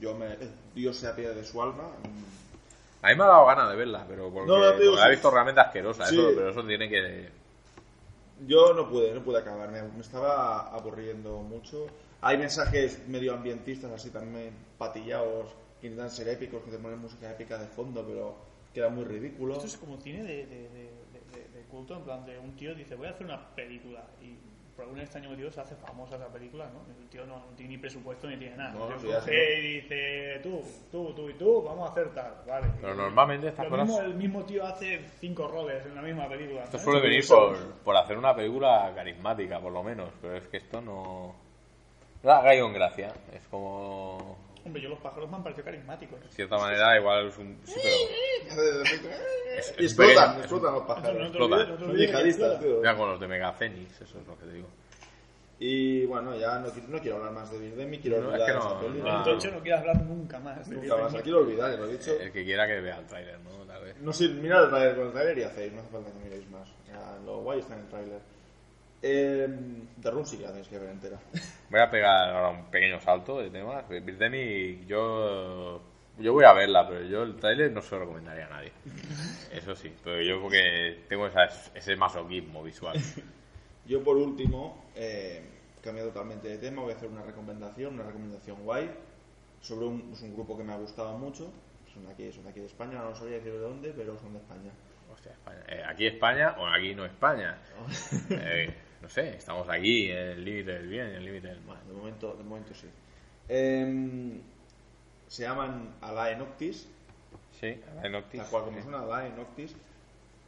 yo me. Dios sea pie de su alma. A mí me ha dado ganas de verla, pero porque, No, digo, la he sí. visto realmente asquerosa, Sí. eso, pero eso tiene que... Yo no pude, no pude acabar. Me, estaba aburriendo mucho. Hay mensajes medioambientistas así también patillados que intentan ser épicos, que te ponen música épica de fondo, pero queda muy ridículo. Esto es como de, de, de- de- de culto, en plan de un tío dice voy a hacer una película y por algún extraño motivo se hace famosa esa película, ¿no? El tío no, no tiene ni presupuesto ni tiene nada. No, el tío coge y dice tú, tú, tú y tú, vamos a hacer tal, vale. Pero normalmente estas cosas- mismo, el mismo tío hace cinco roles en la misma película. Esto ¿sabes? suele venir por, por hacer una película carismática, por lo menos, pero es que esto no... No da gallo en gracia, es como... Hombre, yo los pájaros me han parecido carismáticos. De cierta manera, igual es un... Sí, pero... Es explotan, explotan los pájaros. olvides, no te Explota. olvides, no te Son yihadistas, tío. Mira con los de Mega Phoenix, eso es lo que te digo. Y bueno, ya no, no quiero hablar más de Birdemic, quiero No, es olvidar que no, peli. hecho, no quiero hablar nunca más. de Nunca Birdemic. más, la quiero olvidar, ya lo he dicho. El que quiera que vea el tráiler, ¿no? Tal vez. No sé, mirad el trailer con el trailer y hacéis, no hace falta que miréis más. Ya, lo guay está en el trailer. Eh, The Room sí que la tenéis que ver entera. [laughs] Voy a pegar ahora un pequeño salto de temas. Birdemic, yo yo voy a verla, pero yo el tráiler no se lo recomendaría a nadie. Eso sí, pero yo porque tengo esa- ese masoquismo visual. [laughs] Yo por último, eh, cambiado totalmente de tema, voy a hacer una recomendación, una recomendación guay, sobre un, es un grupo que me ha gustado mucho. Son de aquí, son de aquí de España, no sabría decir de dónde, pero son de España. Hostia, España. Eh, aquí España o aquí no España. [laughs] Eh, no sé, estamos aquí en el límite del bien en el límite del mal. Bueno, de momento, de momento sí. Em, se llaman Alae Noctis, Sí, la Noctis. tal cual como suena Alae Noctis.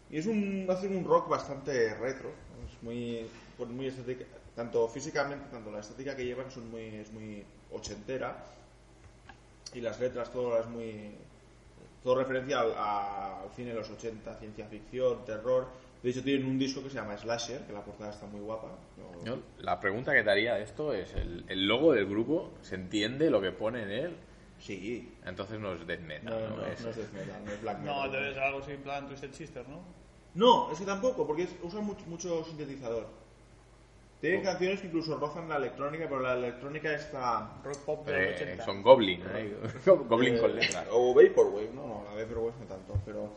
Y es un, hacen un rock bastante retro, es muy, pues muy estética, tanto físicamente, tanto la estética que llevan son muy, es muy ochentera y las letras todo es muy, todo referencia al cine de los 80, ciencia ficción, terror. De hecho tienen un disco que se llama Slasher, que la portada está muy guapa. ¿no? Yo, la pregunta que te haría de esto es, ¿el, el logo del grupo se entiende lo que pone en él? Sí, Entonces no es death metal, no, ¿no? no, Es- no es death metal, no es black metal. No, debe ser algo así en plan Twisted Sister, ¿no? No, es que tampoco, porque es- usan mucho, mucho sintetizador. Tienen Oh. canciones que incluso rozan la electrónica, pero la electrónica está... Rock pop de los eh, 80. son Goblin, ¿eh? [laughs] Goblin eh, con letras. O Vaporwave, no, no, la Vaporwave no tanto, pero...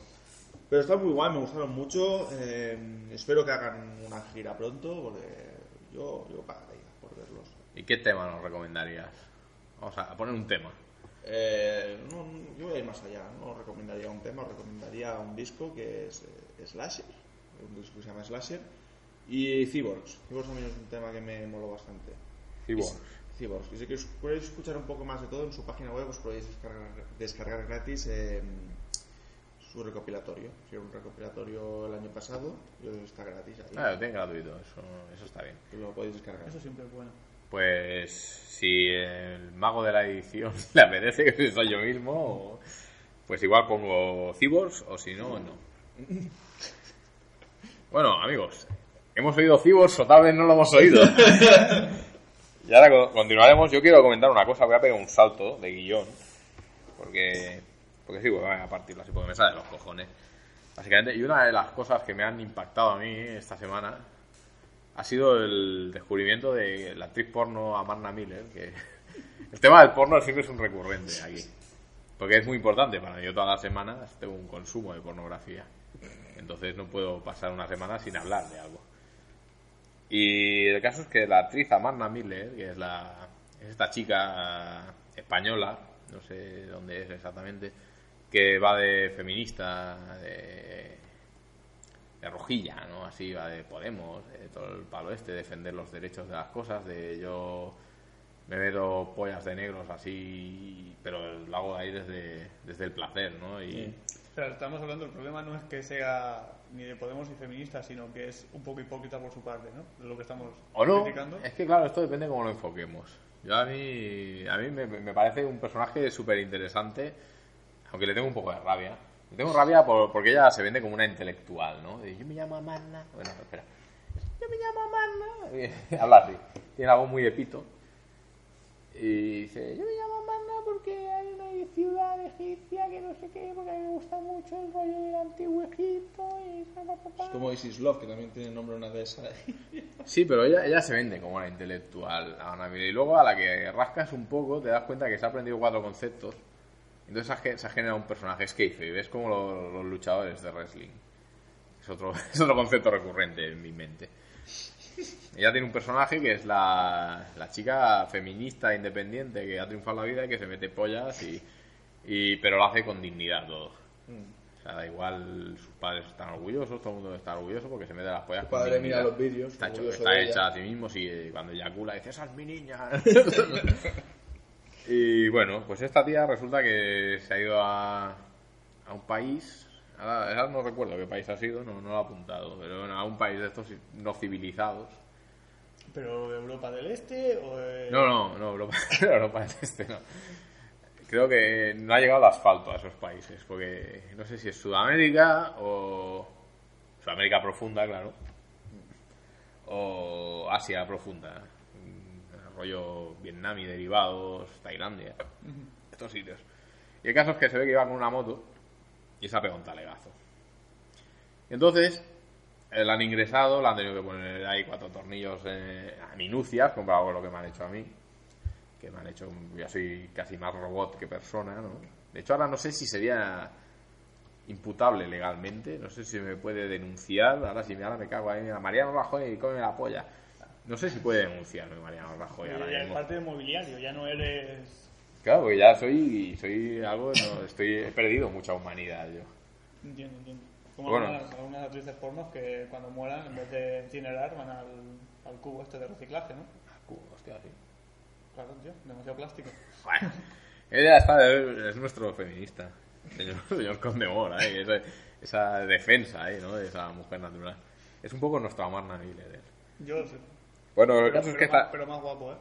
Pero está muy guay, me gustaron mucho. eh, espero que hagan una gira pronto, porque yo, yo pagaría por verlos. ¿Y qué tema nos recomendarías? Vamos a poner un tema. Eh, no, yo voy a ir más allá, no recomendaría un tema, recomendaría un disco que es eh, Slasher, un disco que se llama Slasher, y Cyborgs. Cyborgs también es un tema que me moló bastante. Cyborgs. Cyborgs. Y si queréis escuchar un poco más de todo, en su página web os podéis descargar, descargar gratis eh, su recopilatorio. Si era un recopilatorio el año pasado, y está gratis ahí. Ah, lo tienen gratuito, eso, eso está bien. y lo podéis descargar. Eso siempre es bueno. Pues si el mago de la edición [laughs] le apetece, que soy yo mismo, o- pues igual pongo Cyborgs o si no, no. [laughs] Bueno, amigos, hemos oído Cyborgs o tal vez no lo hemos oído. [laughs] y ahora co- continuaremos. Yo quiero comentar una cosa, voy a pegar un salto de guion, porque, porque sí, voy a porque me sale de los cojones. Básicamente, y una de las cosas que me han impactado a mí esta semana ha sido el descubrimiento de la actriz porno Amarna Miller, que [laughs] el tema del porno siempre es un recurrente aquí. Porque es muy importante para mí. Yo todas las semanas tengo un consumo de pornografía. Entonces no puedo pasar una semana sin hablar de algo. Y el caso es que la actriz Amarna Miller, que es, la, es esta chica española, no sé dónde es exactamente, que va de feminista, de, de rojilla, ¿no? Así va de Podemos, de todo el palo este, defender los derechos de las cosas, de yo me veo pollas de negros así, pero lo hago ahí desde, desde el placer, ¿no? Y, O sea, estamos hablando, el problema no es que sea ni de Podemos ni feminista, sino que es un poco hipócrita por su parte, ¿no? De lo que estamos O no, criticando. es que claro, esto depende de cómo lo enfoquemos. Yo a mí, a mí me, me parece un personaje súper interesante, aunque le tengo un poco de rabia. Le tengo rabia por- porque ella se vende como una intelectual, ¿no? De, yo me llamo Amarna. Bueno, espera. Yo me llamo Amarna. [laughs] Habla así. Tiene la voz muy de pito. Y dice, yo me llamo Amarna porque hay una ciudad egipcia que no sé qué, porque a mí me gusta mucho el rollo del antiguo Egipto y... pa, pa, pa, pa". Es como Isis Love, que también tiene nombre una de esas. [laughs] Sí, pero ella, ella se vende como una intelectual, Ana Mira, Y luego a la que rascas un poco, te das cuenta que se ha aprendido cuatro conceptos. Entonces se ha ge- se ha generado un personaje. Es kayfabe, ves como los, los luchadores de wrestling. Es otro, [laughs] es otro concepto recurrente en mi mente. Ella tiene un personaje que es la, la chica feminista independiente que ha triunfado en la vida y que se mete pollas y, y pero lo hace con dignidad todo. O sea, da igual, sus padres están orgullosos, todo el mundo está orgulloso porque se mete las pollas con padre mira dignidad. los vídeos, Está, hecho- está hecha ella. a sí mismo, sí, cuando eyacula dice, esa es mi niña. [laughs] [laughs] y bueno, pues esta tía resulta que se ha ido a, a un país, ahora, ahora no recuerdo qué país ha sido, no, no lo he apuntado, pero bueno, a un país de estos no civilizados. ¿Pero Europa del Este o de... No, no, no, Europa, [laughs] Europa del Este no. Creo que no ha llegado el asfalto a esos países, porque no sé si es Sudamérica o Sudamérica profunda, claro, o Asia profunda. Rollo Vietnam y derivados, Tailandia, estos sitios. Y el caso es que se ve que iba con una moto y se ha pegado un talegazo. Y entonces, eh, la han ingresado, le han tenido que poner ahí cuatro tornillos eh, a minucias, comparado con lo que me han hecho a mí. Que me han hecho, ya soy casi más robot que persona, ¿no? De hecho, ahora no sé si sería imputable legalmente, no sé si me puede denunciar, ahora si me, ahora me cago ahí, mira, Mariano Rajoy, come la polla. No sé si puede denunciarme Mariano Rajoy ahora es mismo. parte del mobiliario, ya no eres. Claro, porque ya soy, soy algo, no, estoy, he perdido mucha humanidad yo. Entiendo, entiendo. Como Bueno. algunas, algunas actrices pornos que cuando mueran, en vez de incinerar, van al, al cubo este de reciclaje, ¿no? Hostia, sí. Claro, tío, demasiado plástico. Bueno, ella está, es nuestro feminista, señor, señor Condemor, ahí, esa, esa defensa ¿no? de esa mujer natural. Es un poco nuestra Marna Miller. ¿eh? Yo sí. Bueno, el Pero, caso es que más, está... pero más guapo, ¿eh?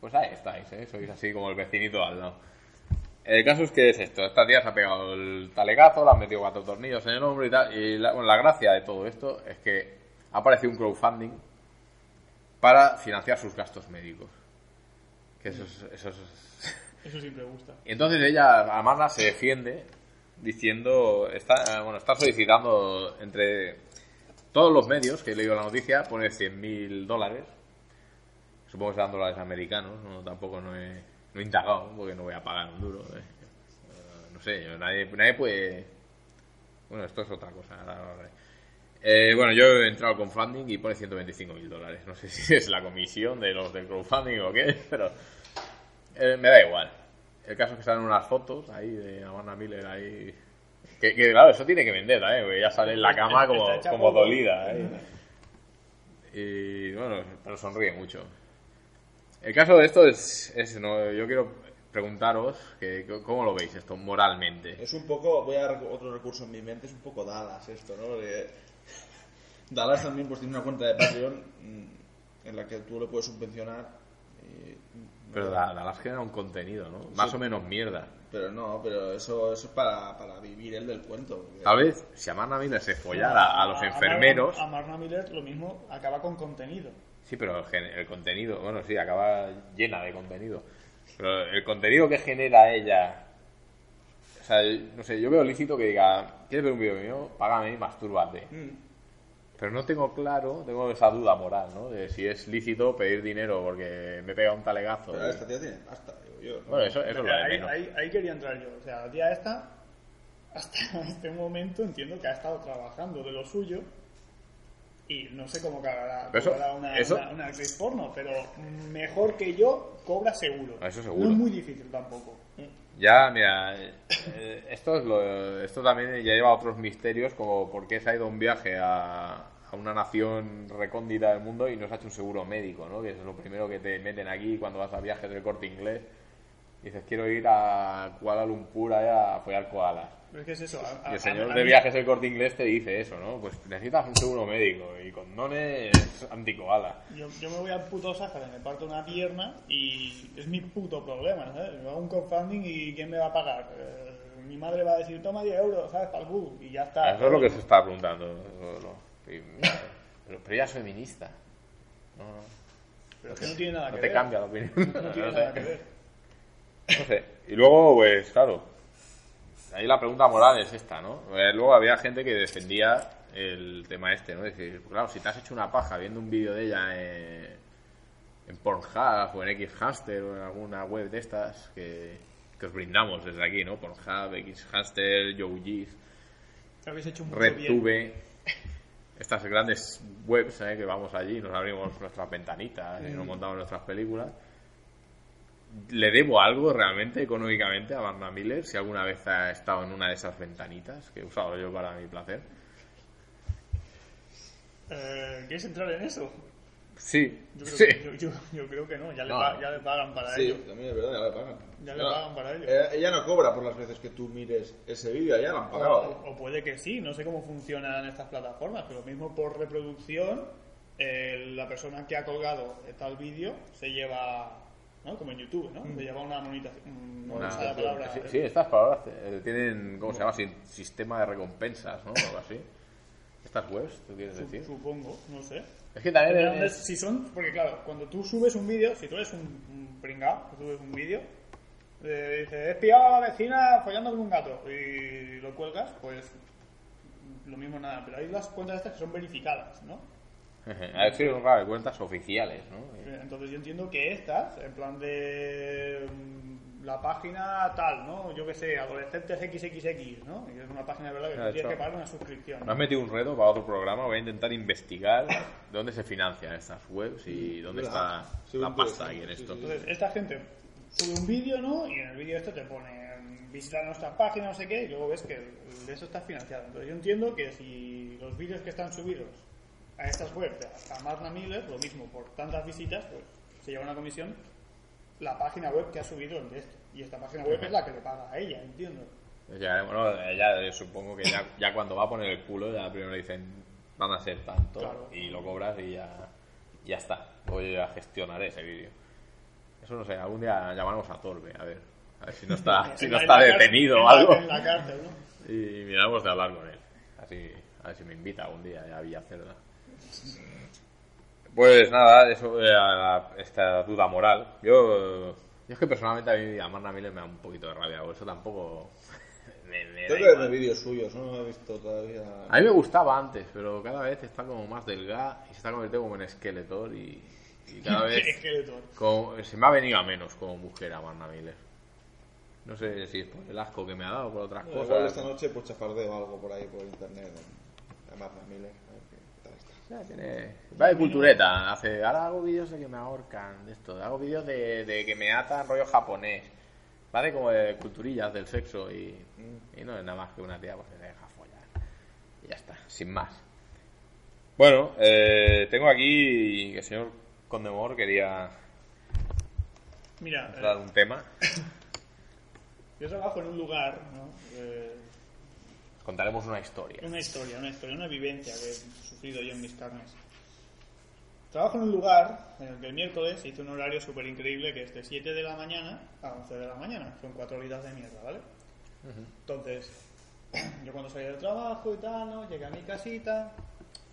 Pues ahí estáis, ¿eh? Sois así como el vecinito al lado. El caso es que es esto. Esta tía se ha pegado el talegazo, le han metido cuatro tornillos en el hombro y tal. Y la, bueno, la gracia de todo esto es que ha aparecido un crowdfunding para financiar sus gastos médicos. Que eso es... Eso es... Eso siempre gusta. Y entonces ella, Amanda, se defiende diciendo, está, eh, bueno, está solicitando entre todos los medios que he leído la noticia, pone 100.000 dólares. Supongo que serán dólares americanos, no, tampoco no he, no he indagado, porque no voy a pagar un duro. eh. Eh, no sé, nadie, nadie puede... Bueno, esto es otra cosa. Eh, bueno, yo he entrado con funding y pone 125.000 dólares. No sé [laughs] si es la comisión de los del crowdfunding o qué, pero eh, me da igual. El caso es que salen unas fotos ahí de Amanda Miller ahí. Que, que, claro, eso tiene que vender, ¿eh? Porque ya sale en la cama como, como dolida, ¿eh? Y bueno, pero sonríe mucho. El caso de esto es, es no, yo quiero preguntaros que, cómo lo veis esto moralmente. Es un poco, voy a dar otro recurso en mi mente, es un poco Dallas esto, ¿no? De- [laughs] Dallas también pues tiene una cuenta de Patreon mm, en la que tú le puedes subvencionar. y- Pero la, la las genera un contenido, ¿no? Más o menos mierda. Pero no, pero eso, eso es para, para vivir el del cuento. porque- Tal vez si Amanda Miller se follara a los enfermeros. A Marna Miller lo mismo acaba con contenido. Sí, pero el, gen- el contenido, bueno, sí, acaba llena de contenido. Pero el contenido que genera ella. O sea, no sé, yo veo lícito que diga, ¿quieres ver un vídeo mío? Págame y mastúrbate. Mm. Pero no tengo claro, tengo esa duda moral, ¿no? De si es lícito pedir dinero porque me pega un talegazo. Pero esta tía tiene pasta, digo yo. ¿no? Bueno, eso, eso es lo de ahí, menos. ahí- ahí quería entrar yo. O sea, la tía esta, [laughs] hasta este momento entiendo que ha estado trabajando de lo suyo. Y no sé cómo cagará, eso- una, eso- una, una actriz porno, pero mejor que yo cobra seguro. Eso seguro. No es muy difícil tampoco. Ya, mira, eh, esto, es lo, esto también ya lleva a otros misterios, como por qué se ha ido un viaje a, a una nación recóndita del mundo y no se ha hecho un seguro médico, ¿no? Que eso es lo primero que te meten aquí cuando vas a viajes del corte inglés. Dices, quiero ir a Kuala Lumpur allá a follar koalas. Pero es que es eso. a- a- Y el señor a de viajes del corte inglés te dice eso, ¿no? Pues necesitas un seguro médico y condones anticoala. Yo, yo me voy al puto Sáhara, me parto una pierna y es mi puto problema, ¿sabes? Yo hago un crowdfunding y ¿quién me va a pagar? Eh, mi madre va a decir, toma 10 euros, ¿sabes? Para el culo y ya está. Eso es lo que se está preguntando. Pero, pero ella es feminista. No, no. Pero es que no tiene nada No que te ver. cambia la opinión. No tiene [laughs] No nada que ver. Sé. Y luego, pues, claro. Ahí la pregunta moral es esta, ¿no? Eh, Luego había gente que defendía el tema este, ¿no? Decir, claro, si te has hecho una paja viendo un vídeo de ella en, en Pornhub o en Xhamster o en alguna web de estas que, que os brindamos desde aquí, ¿no? Pornhub, mucho bien. RedTube, estas grandes webs ¿eh? que vamos allí, nos abrimos nuestras ventanitas y nos montamos nuestras películas. ¿Le debo algo realmente económicamente a Marna Miller si alguna vez ha estado en una de esas ventanitas que he usado yo para mi placer? Eh, ¿Quieres entrar en eso? Sí, Yo creo, sí. que, yo, yo- yo creo que no, ya le, No. pa- ya le pagan para Sí, ello. también es verdad, ya le pagan. Ya le No, pagan para ello. eh, ella no cobra por las veces que tú mires ese vídeo, ya la han pagado. o- o puede que sí, no sé cómo funcionan estas plataformas, pero mismo por reproducción, eh, la persona que ha colgado tal vídeo se lleva, ¿no? como en YouTube, ¿no? Se lleva una mm, no Una- la palabra. sí, sí, estas palabras tienen, ¿cómo se llama? Si- Sistema de recompensas, ¿no? Algo así. Estas webs, ¿tú quieres decir? Supongo, no sé. Es que también Depende es- Si son, porque claro, cuando tú subes un vídeo, si tú eres un, un pringao, tú subes un vídeo, eh, dices, he espiado a la vecina follando con un gato y lo cuelgas, pues lo mismo nada. Pero hay las cuentas estas que son verificadas, ¿no? A ver si son claro, cuentas oficiales, ¿no? Entonces yo entiendo que estas, en plan de mm, la página tal, ¿no? Yo que sé, adolescentes XXX, ¿no? Y es una página de verdad que tú tienes que pagar una suscripción. Me has metido un reto para otro programa, voy a intentar investigar de [laughs] dónde se financian estas webs y dónde está la pasta aquí en sí, esto. sí, Entonces, esta gente sube un vídeo, ¿no? Y en el vídeo esto te pone visitar nuestra página, no sé qué, y luego ves que el- de eso está financiado. Entonces, yo entiendo que si los vídeos que están subidos a estas webs, a Marna Miller, lo mismo, por tantas visitas, pues se lleva una comisión la página web que ha subido el de esto. Y esta página web es la que le paga a ella, entiendo. Ya, bueno, yo supongo que ya, ya cuando va a poner el culo, ya primero le dicen, van a ser tanto, Claro. y lo cobras y ya, ya está. Luego yo ya gestionaré ese vídeo. Eso no sé, algún día llamaremos a Torbe, a ver, a ver si no está, [laughs] si no está detenido en o algo. En la cárcel, ¿no? Y miramos de hablar con él. Así, a ver si me invita algún día ya a Villacerda. Pues nada, eso eh, a la- esta duda moral. Yo, yo es que personalmente a mí a Marna Miller me da un poquito de rabia, por eso tampoco [laughs] me, me Tengo que igual. vídeos suyos, no lo he visto todavía. A mí me gustaba antes, pero cada vez está como más delgada y se está convirtiendo como en Skeletor y, y cada [laughs] vez Skeletor. como- se me ha venido a menos como mujer a Marna Miller. No sé si es por el asco que me ha dado o por otras Igual cosas. esta noche pues chafardeo algo por ahí por internet. Además, Miller, tiene... Va de cultureta. Hace, ahora hago vídeos de que me ahorcan, de esto. Hago vídeos de, de que me atan rollo japonés. Va de como de culturillas del sexo y, y no es nada más que una tía pues, que se deja follar. Y ya está, sin más. Bueno, eh, tengo aquí que el señor Condemor quería Mira, entrar eh, un tema. [coughs] yo trabajo en un lugar, ¿no? Eh, Contaremos una historia. Una historia, una historia, una vivencia que he sufrido yo en mis carnes. Trabajo en un lugar en el que el miércoles hice un horario súper increíble que es de 7 de la mañana a 11 de la mañana. Son 4 horitas de mierda, ¿vale? Entonces, [clears throat] yo cuando salí del trabajo y tal, ¿no? Llegué a mi casita,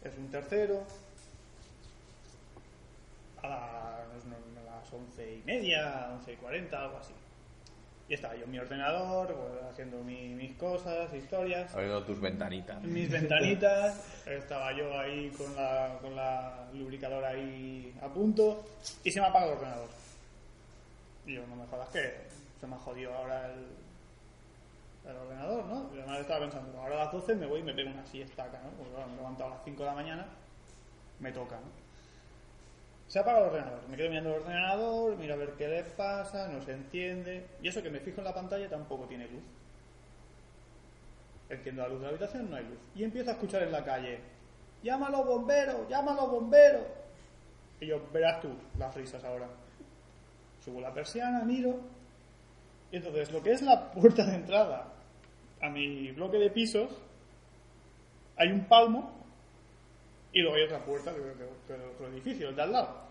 es un tercero, a las, a las 11 y media, 11 y 40, algo así. Y estaba yo en mi ordenador, pues, haciendo mi- mis cosas, historias Abriendo tus ventanitas. en mis ventanitas, [laughs] estaba yo ahí con la, con la lubricadora ahí a punto y se me apaga el ordenador. Y yo, no me jodas que se me ha jodido ahora el, el ordenador, ¿no? Y además estaba pensando, ahora a las 12 me voy y me pego una siesta acá, ¿no? Porque claro, me he levantado a las 5 de la mañana, me toca, ¿no? Se apaga el ordenador, me quedo mirando el ordenador, miro a ver qué le pasa, no se enciende. Y eso que me fijo en la pantalla tampoco tiene luz. Enciendo la luz de la habitación, no hay luz. Y empiezo a escuchar en la calle. ¡llama a los bomberos! Y yo, verás tú las risas ahora. Subo la persiana, miro. Y entonces, lo que es la puerta de entrada a mi bloque de pisos, hay un palmo y luego hay otra puerta de- de otro edificio, el de al lado.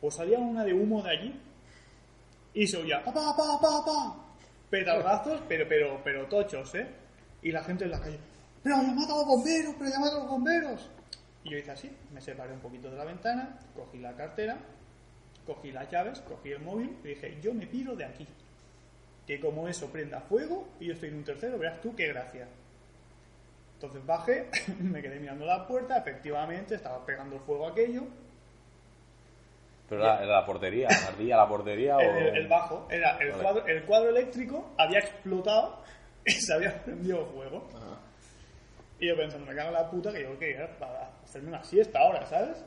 Pues salía una de humo de allí y se oía pa pa pa pa pa petardazos, pero pero pero tochos, ¿eh? Y la gente en la calle, pero llamad a los bomberos, pero llamad a los bomberos. Y yo hice así, me separé un poquito de la ventana, cogí la cartera, cogí las llaves, cogí el móvil y dije, yo me piro de aquí. Que como eso prenda fuego y yo estoy en un tercero, verás tú qué gracia. Entonces bajé, [laughs] me quedé mirando la puerta, efectivamente estaba pegando fuego aquello. Pero era, era la portería, ardilla la portería o... El, el bajo, era el Vale. cuadro, el cuadro eléctrico, había explotado [laughs] y se había prendido fuego. Y yo pensando, me cago en la puta que yo que era para hacerme una siesta ahora, ¿sabes?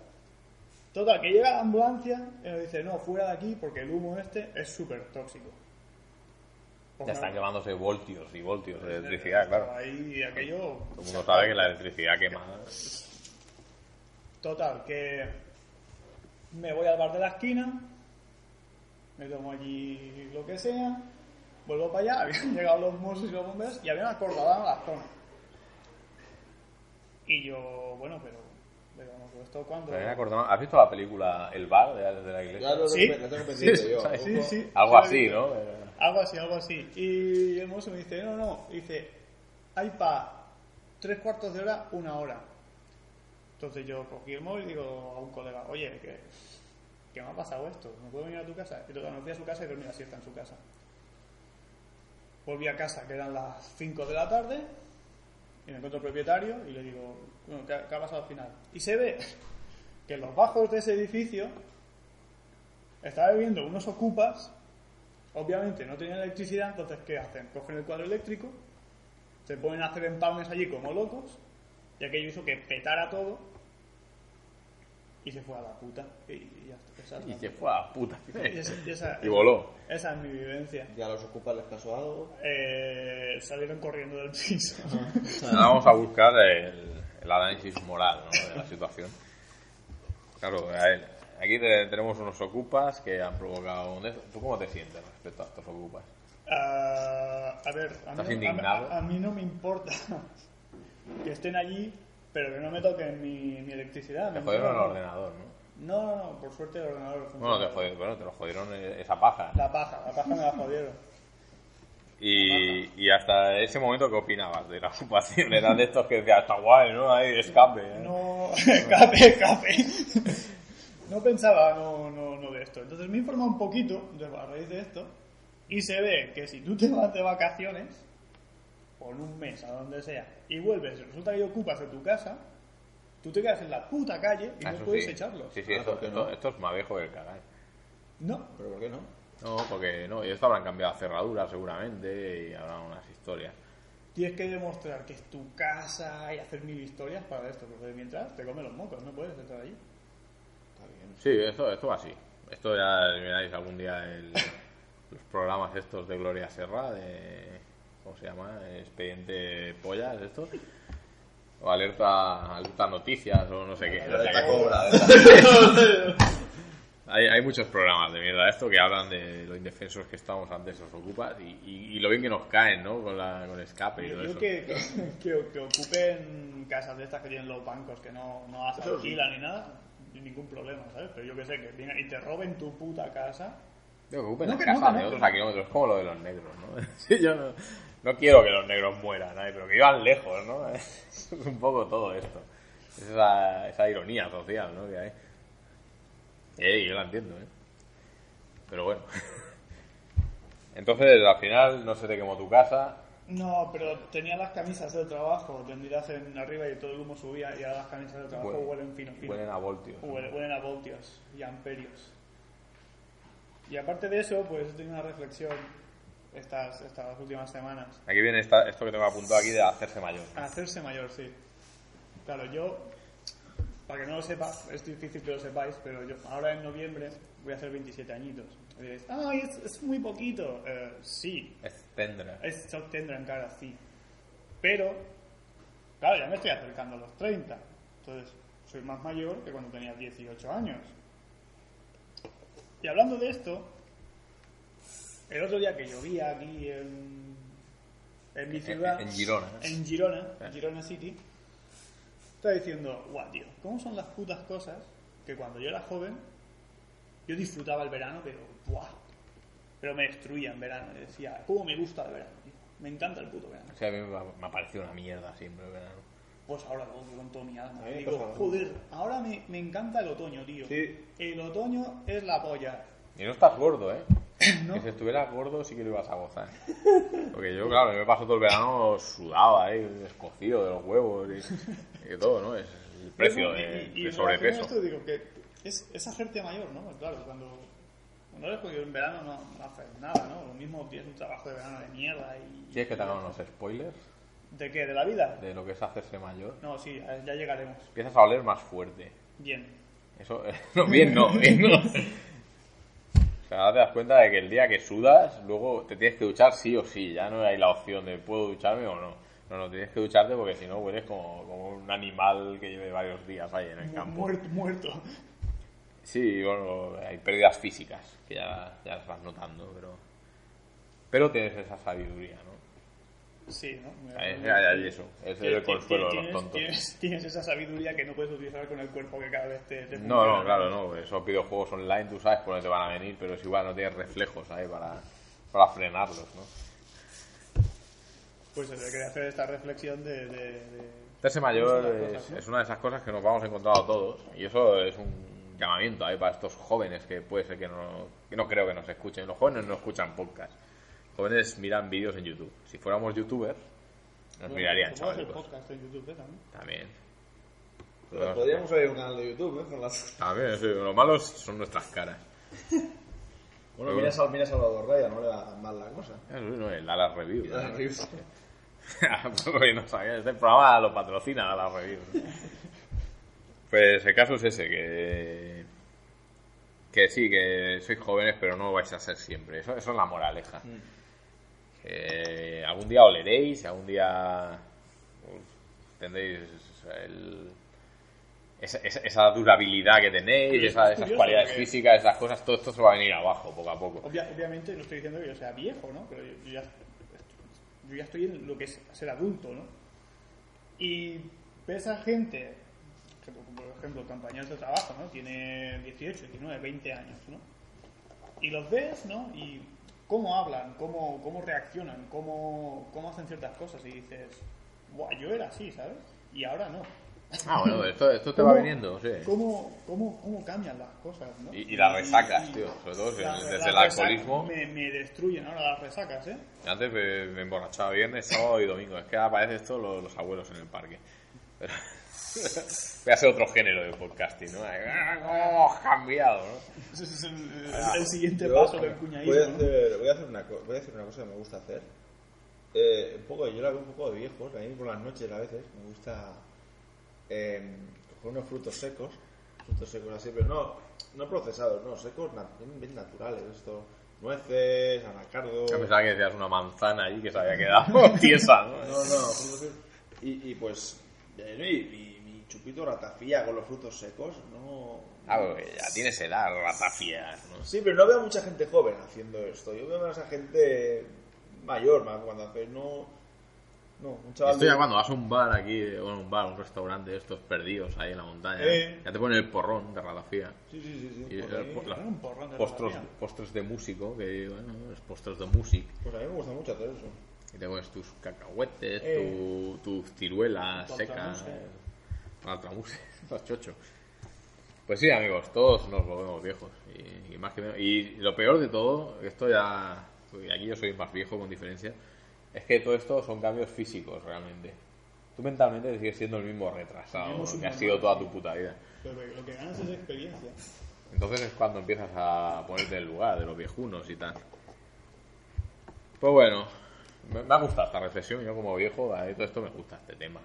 Total, que llega la ambulancia y nos dice, no, fuera de aquí porque el humo este es súper tóxico. Pues Ya están quemándose voltios y voltios de electricidad, claro. Ahí aquello... Todo el mundo sabe que la electricidad quema. Total, que me voy al bar de la esquina, me tomo allí lo que sea, vuelvo para allá, [laughs] habían llegado los mozos y los bomberos y habían acordado la zona. Y yo, bueno, pero, pero ¿Has visto la película El bar de, de la iglesia? Lo, Sí. lo tengo pendiente yo. Sí, Sí, sí. Algo sí, así, ¿no? Algo así, algo así. Y el mozo me dice, no, no, dice, hay para tres cuartos de hora, una hora. Entonces yo cogí el móvil y digo a un colega, oye, ¿qué, qué me ha pasado esto? ¿Me puedo venir a tu casa? Y total, me fui a su casa y dormí la siesta en su casa. Volví a casa, que eran las 5 de la tarde, y me encuentro el propietario y le digo, bueno, ¿qué, ha- qué ha pasado al final? Y se ve [laughs] que en los bajos de ese edificio estaba viviendo unos ocupas, obviamente no tenían electricidad, entonces ¿qué hacen? Cogen el cuadro eléctrico, se ponen a hacer empalmes allí como locos, y aquello hizo que petara todo y se fue a la puta. Y, y ya está. Esa Y la- se fue a la puta. y esa- y esa- [laughs] Y voló. Esa es mi vivencia. Ya los ocupas les pasó algo. Eh, salieron corriendo del piso. Ahora vamos a buscar el, el análisis moral ¿no? de la situación. Claro, a ver, aquí te- tenemos unos ocupas que han provocado un... des- ¿Tú cómo te sientes respecto a estos ocupas? Ah, a ver, a ¿Estás mí, indignado? a- a mí no me importa [laughs] que estén allí, pero que no me toquen mi, mi electricidad. Te ¿me jodieron el ordenador, ¿no? No, no, no, por suerte el ordenador funciona. Bueno, te jodieron, bueno, te lo jodieron eh, esa paja. La paja, la paja me la jodieron. Y, y hasta ese momento, ¿qué opinabas de la ocupación? Eran de estos que decían, está guay, ¿no? Ahí, escape. ¿eh? No, [laughs] escape, escape. No pensaba no, no, no de esto. Entonces me he informado un poquito de- a raíz de esto y se ve que si tú te vas de vacaciones, por un mes, a donde sea, y vuelves y resulta que ocupas de tu casa, tú te quedas en la puta calle y Ah, no puedes sí. echarlos. Sí, sí, Ah, esto, ¿por qué esto- no? esto es más viejo que el caray. No, ¿Pero por qué no? No, porque no, y esto habrán cambiado cerraduras seguramente y habrá unas historias. tienes que demostrar que es tu casa y hacer mil historias para esto, porque mientras te come los mocos, no puedes entrar allí. Está bien. Sí, esto, esto va así. Esto ya miráis algún día el- los programas estos de Gloria Serra, de. ¿Cómo se llama? Expediente Pollas, esto. O alerta, alerta noticias o no sé qué. O sea La que- cobra. [laughs] hay, hay muchos programas de mierda de esto que hablan de lo indefensos que estamos ante esos ocupas y, y- y lo bien que nos caen, ¿no? Con, la, con escape y Yo, todo yo eso. que, que, que- que ocupen casas de estas que tienen los bancos, que no, no las alquilan ni nada, ni ningún problema, ¿sabes? Pero yo que sé, que vengan y te roben tu puta casa. Digo, que ocupen No, las no, casas que de no, otros a kilómetros, como lo de los negros, ¿no? [laughs] Sí, yo no, no quiero que los negros mueran, ¿eh? pero que vivan lejos, ¿no? [laughs] Es un poco todo esto. Es esa, esa ironía social, ¿no? Que hay. Eh, yo la entiendo, ¿eh? Pero bueno. [laughs] Entonces, al final, no se te quemó tu casa. No, pero tenía las camisas del trabajo tendidas en arriba y todo el humo subía y ahora las camisas del trabajo Huelen- huelen fino, fino. Huelen a voltios. Huelen, huelen a voltios y a amperios. Y aparte de eso, pues he tenido una reflexión estas, estas últimas semanas. Aquí viene esta- esto que tengo apuntado aquí de hacerse mayor. Hacerse mayor, sí. Claro, yo, para que no lo sepa, es difícil que lo sepáis, pero yo ahora en noviembre voy a hacer 27 añitos. Y diréis, ¡ay, es, es muy poquito! Eh, sí, Es tendra. es tendrá en cara, sí. Pero, claro, ya me estoy acercando a los 30. Entonces, soy más mayor que cuando tenía 18 años. Y hablando de esto, el otro día que llovía aquí en, en mi ciudad, en Girona. en Girona, Eh. Girona City, estaba diciendo, guau, tío, ¿cómo son las putas cosas que cuando yo era joven yo disfrutaba el verano, pero ¡buah! Pero me destruía en verano. Y decía, ¿cómo me gusta el verano, tío? Me encanta el puto verano. O sea, a mí me ha- me ha parecido una mierda siempre el verano. Pues ahora lo odio con toda mi alma. Digo, joder, ahora me, me encanta el otoño, tío. Sí. El otoño es la polla. Y no estás gordo, ¿eh? ¿No? Que si estuvieras gordo sí que lo ibas a gozar. Porque yo, claro, yo me paso todo el verano sudado ahí, escocido de los huevos y, y todo, ¿no? Es el precio Y- de, y- de sobrepeso. esto digo que es, es hacerte mayor, ¿no? Claro, cuando, cuando eres jodido en verano no, no haces nada, ¿no? Lo mismo tienes un trabajo de verano de mierda y... ¿Quieres que te haga unos spoilers ¿De qué? ¿De la vida? de lo que es hacerse mayor? No, sí, ya llegaremos. Empiezas a oler más fuerte. Bien. Eso, [laughs] no, bien no, bien no. [laughs] Sea, ahora te das cuenta de que el día que sudas, luego te tienes que duchar sí o sí. Ya no hay la opción de puedo ducharme o no. No, no, tienes que ducharte porque si no hueles como, como un animal que lleve varios días ahí en el campo. Muerto, muerto. Sí, bueno, hay pérdidas físicas que ya, ya las vas notando, pero. Pero tienes esa sabiduría, ¿no? Sí, ¿no? Es, es eso, es el consuelo de los tontos. Tienes, [laughs] tienes esa sabiduría que no puedes utilizar con el cuerpo que cada vez te, te No, no, claro, no. Esos videojuegos online tú sabes por dónde te van a venir, pero es igual, no tienes reflejos ahí para, para frenarlos, ¿no? Pues se quería hacer esta reflexión de... de, de Hacerse mayor de las es, cosas, ¿no? es una de esas cosas que nos vamos encontrando todos y eso es un llamamiento ahí para estos jóvenes que puede ser que no, que no creo que nos escuchen. Los jóvenes no escuchan podcast. Jóvenes miran vídeos en YouTube. Si fuéramos youtubers, nos Bueno, mirarían, chavales. podcast en YouTube ¿eh? también. También. Pero Podríamos abrir un canal de YouTube, ¿eh? Con las... También, sí, lo malos son nuestras caras. [laughs] Bueno, mira, a Sal- mira Salvador Raya, no le va tan mal la cosa. No, el Dallas Review. Mira las reviews. [laughs] Porque no sabía, este programa lo patrocina Dallas Review. [laughs] Pues el caso es ese, que... Que sí, que sois jóvenes, pero no vais a ser siempre. Eso, eso es la moraleja. Que algún día oleréis, algún día tendréis el- esa, esa- durabilidad que tenéis, esa- esas cualidades porque- físicas, esas cosas, todo esto se va a venir abajo poco a poco. Obvia- obviamente no estoy diciendo que yo sea viejo, ¿no? Pero yo, yo ya, yo ya estoy en lo que es ser adulto, ¿no? Y ves a gente, que por ejemplo, compañeros de trabajo, ¿no? Tiene 18, 19, 20 años, ¿no? Y los ves, ¿no? Y cómo hablan, cómo, cómo reaccionan, cómo, cómo hacen ciertas cosas y dices, Buah, yo era así, ¿sabes? Y ahora no. Ah, bueno, [laughs] esto, esto te va ¿Cómo- viniendo, sí. ¿Cómo, cómo, cómo cambian las cosas, no? Y- y las resacas, tío, sobre todo desde el alcoholismo. Me, me destruyen ahora las resacas, ¿eh? Antes me, me emborrachaba viernes, sábado y domingo. Es que ahora parece esto lo- los, abuelos en el parque. Pero- [laughs] Voy a hacer otro género de podcasting, ¿no? Ah, ¿Cómo hemos cambiado, no? Ese es el, el- el siguiente Yo paso del voy a, cuñadismo. ¿no? hacer, voy, a hacer una, voy a hacer una cosa que me gusta hacer. Eh, un poco, yo la veo un poco de viejos. A mí por las noches a veces me gusta eh, coger unos frutos secos. Frutos secos así, pero no, no procesados, no, secos bien naturales. Esto, nueces, anacardos. Yo pensaba que decías una manzana ahí que se había quedado [laughs] tiesa, ¿no? No, no, frutos secos. Y, y pues, y, mi, mi chupito ratafía con los frutos secos, no. Ah, porque ya tienes edad, ratafías, ¿no? Sí, pero no veo mucha gente joven haciendo esto. Yo veo más a gente mayor, más cuando hace. No. No, un chaval. Esto de- ya cuando vas a un bar aquí, bueno, un bar, un restaurante de estos perdidos ahí en la montaña, Eh. ya te ponen el porrón de ratafía. Sí, sí, sí. sí. Y Pues, el- los porrón de postres, ratafía. postres de músico, que bueno, es postres de música. pues a mí me gusta mucho hacer eso. Y te pones tus cacahuetes, Eh. tu- tus ciruelas secas, altramuse. eh, [laughs] los chochos. Pues sí, amigos, todos nos volvemos viejos. Y, y más que menos- y lo peor de todo, esto ya. y aquí yo soy más viejo con diferencia, es que todo esto son cambios físicos realmente. Tú mentalmente sigues siendo el mismo retrasado que has sido toda tu puta vida. Pero lo que ganas es experiencia. Entonces es cuando empiezas a ponerte en el lugar de los viejunos y tal. Pues bueno, me, me ha gustado esta reflexión. Yo como viejo, a todo esto me gusta, este tema.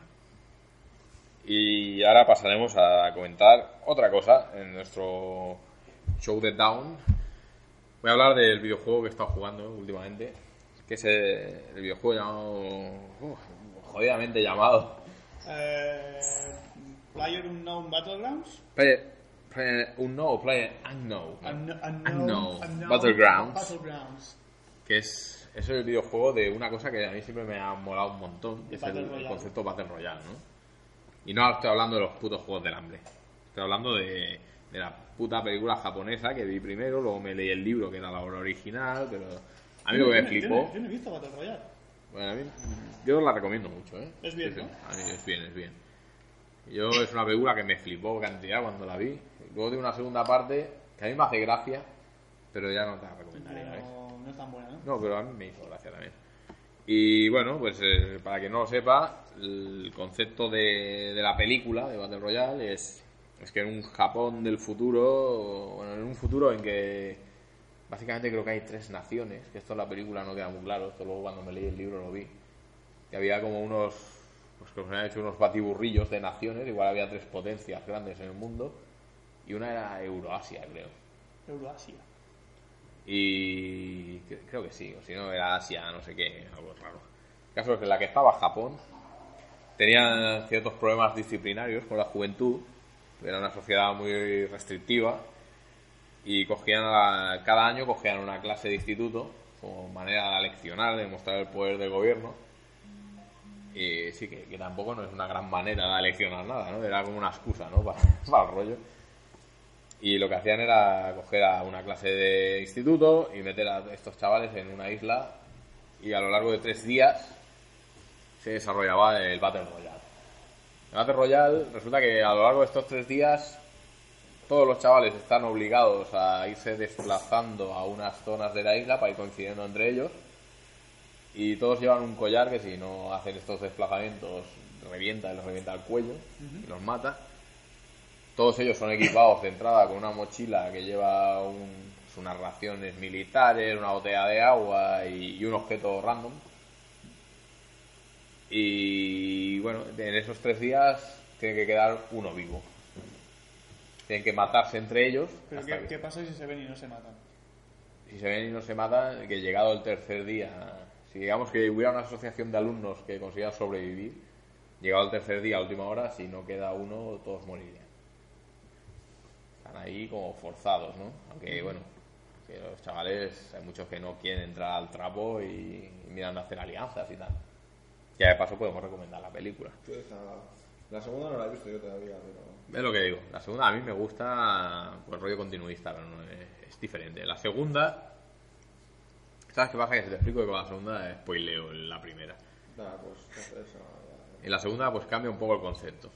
Y ahora pasaremos a comentar otra cosa en nuestro show de Down. Voy a hablar del videojuego que he estado jugando últimamente, que es el, el videojuego llamado... uf, jodidamente llamado... Eh, Player Unknown Battlegrounds. Player, player Unknown Player Unknown. Unknown, Unknown Unknown Battlegrounds. Battlegrounds. que es, es el videojuego de una cosa que a mí siempre me ha molado un montón, que es el, el concepto Battle Royale, ¿no? Y no estoy hablando de los putos juegos del hambre. Estoy hablando de, de la puta película japonesa que vi primero, luego me leí el libro que era la obra original, pero a mí lo que me flipó... Yo no he visto Battle Royale. Bueno, a mí, yo la recomiendo mucho, ¿eh? Es bien, Sí, ¿no? A mí es bien, es bien. Yo es una película que me flipó cantidad cuando la vi. Luego de una segunda parte que a mí me hace gracia, pero ya no te la recomendaría, ¿ves? Tan buena, ¿no? No, pero a mí me hizo gracia también. Y bueno, pues eh, para que no lo sepa, el concepto de, de la película de Battle Royale es, es que en un Japón del futuro, bueno, en un futuro en que básicamente creo que hay tres naciones, que esto en la película no queda muy claro, esto luego cuando me leí el libro lo vi, que había como unos, pues que se habían hecho unos batiburrillos de naciones, igual había tres potencias grandes en el mundo, y una era Euroasia, creo. Euroasia. Y cre- creo que sí, o si no era Asia, no sé qué, algo raro. El caso es que la que estaba Japón tenía ciertos problemas disciplinarios con la juventud, era una sociedad muy restrictiva y cogían cada año cogían una clase de instituto como manera de aleccionar, de mostrar el poder del gobierno. Y sí, que, tampoco no es una gran manera de aleccionar nada, ¿no? Era como una excusa, ¿no? [laughs] Para el rollo. Y lo que hacían era coger a una clase de instituto y meter a estos chavales en una isla y a lo largo de tres días se desarrollaba el Battle Royale. El Battle Royale resulta que a lo largo de estos tres días todos los chavales están obligados a irse desplazando a unas zonas de la isla para ir coincidiendo entre ellos. Y todos llevan un collar que si no hacen estos desplazamientos revienta, les revienta el cuello y los mata. Todos ellos son equipados de entrada con una mochila que lleva un- unas raciones militares, una botella de agua y, y un objeto random. Y bueno, en esos tres días tiene que quedar uno vivo. Tienen que matarse entre ellos. Pero ¿qué, que- qué pasa si se ven y no se matan? si se ven y no se matan, que llegado el tercer día, si digamos que hubiera una asociación de alumnos que consiga sobrevivir, llegado el tercer día, a última hora, si no queda uno, todos morirían. Están ahí como forzados, ¿no? Aunque, bueno, que los chavales, hay muchos que no quieren entrar al trapo y, y miran de hacer alianzas y tal. Ya de paso podemos recomendar la película. La segunda no la he visto yo todavía, pero... Es lo que digo. La segunda a mí me gusta pues rollo continuista, pero no es, es diferente. La segunda, ¿sabes qué pasa? Que si te explico que con la segunda spoileo en la primera. Nada, pues ya- En la segunda pues cambia un poco el concepto.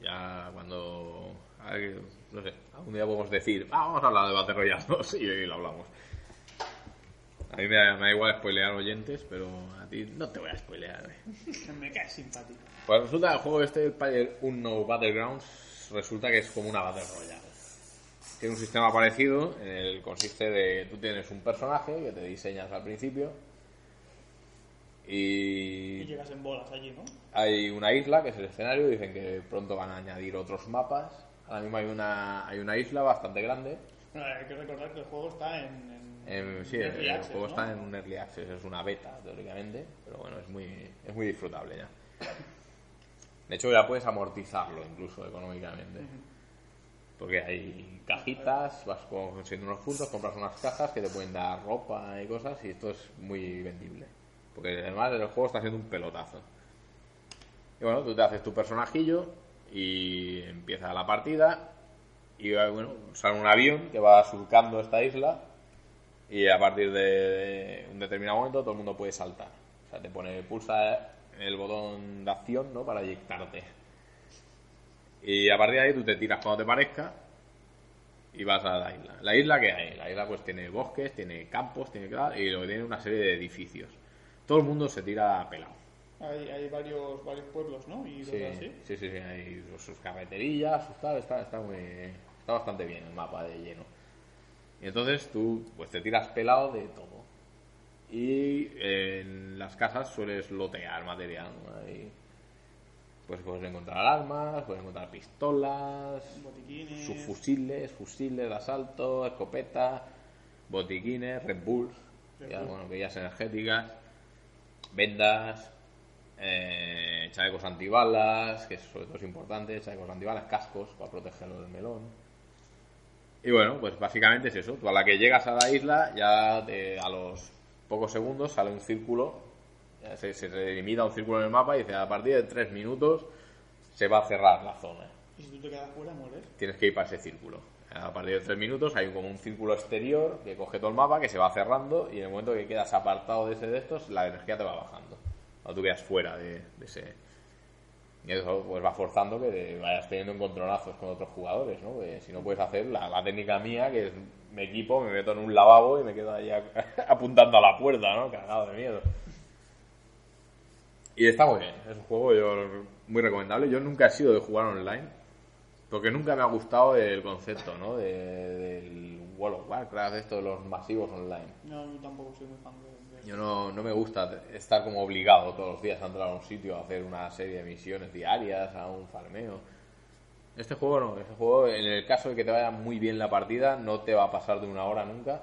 Ya cuando... ver, no sé, algún día podemos decir, "Ah, vamos a hablar de Battle Royale 2 y lo hablamos. A mí me da, me da igual spoilear oyentes, pero a ti no te voy a spoilear. eh. [laughs] Me cae simpático. Pues resulta que el juego este, el Player Unknown Battlegrounds, resulta que es como una Battle Royale. Tiene un sistema parecido, en el consiste de tú tienes un personaje que te diseñas al principio Y y llegas en bolas allí, ¿no? hay una isla que es el escenario, dicen que pronto van a añadir otros mapas. Ahora mismo hay una, hay una isla bastante grande. Bueno, hay que recordar que el juego está en... en En- sí, el Access, juego ¿no? está en un early access, es una beta teóricamente, pero bueno, es muy, es muy disfrutable ya. De hecho, ya puedes amortizarlo incluso económicamente. Porque hay cajitas, vas consiguiendo unos puntos, compras unas cajas que te pueden dar ropa y cosas, y esto es muy vendible. Porque además el juego está haciendo un pelotazo. Y bueno, tú te haces tu personajillo y empieza la partida. Y bueno, sale un avión que va surcando esta isla. Y a partir de un determinado momento todo el mundo puede saltar. O sea, te pone, pulsa el botón de acción, ¿no? Para eyectarte. Y a partir de ahí tú te tiras cuando te parezca y vas a la isla. La isla que hay, la isla pues tiene bosques, tiene campos, tiene y luego tiene una serie de edificios. Todo el mundo se tira pelado. Hay, hay varios, varios pueblos, ¿no? Y Sí, así. sí, sí, sí, hay sus- carreterillas, sus tal, está, está muy, está bastante bien el mapa de lleno. Y entonces tú pues te tiras pelado de todo. Y en las casas sueles lotear material. ¿no? Ahí, pues puedes encontrar armas, puedes encontrar pistolas, Botiquines. sus fusiles, fusiles de asalto, escopeta, botiquines, Red Bulls, Red ya, Bull. bueno, bebidas energéticas, vendas, eh, chalecos antibalas, que sobre todo es importante, chalecos antibalas, cascos para protegerlo del melón. Y bueno, pues básicamente es eso. Tú a la que llegas a la isla, ya te- a los pocos segundos sale un círculo, se, se delimita un círculo en el mapa y dice a partir de tres minutos se va a cerrar la zona Y si tú te quedas fuera, mueres. tienes que ir para ese círculo. A partir de tres minutos hay como un círculo exterior que coge todo el mapa, que se va cerrando y en el momento que quedas apartado de ese de estos, la energía te va bajando. O tú quedas fuera de, ese... Y eso pues va forzando que vayas teniendo encontronazos con otros jugadores, ¿no? Si no puedes hacer la, técnica mía, que es me equipo, me meto en un lavabo y me quedo ahí [laughs] apuntando a la puerta, ¿no? Cagado de miedo. Y está muy bien, es un juego yo, muy recomendable. Yo nunca he sido de jugar online, porque nunca me ha gustado el concepto, ¿no? De- del World of Warcraft, esto de los masivos online. No, yo tampoco soy muy fan de, Yo no, no me gusta estar como obligado todos los días a entrar a un sitio a hacer una serie de misiones diarias, a un farmeo. Este juego no, este juego en el caso de que te vaya muy bien la partida no te va a pasar de una hora nunca.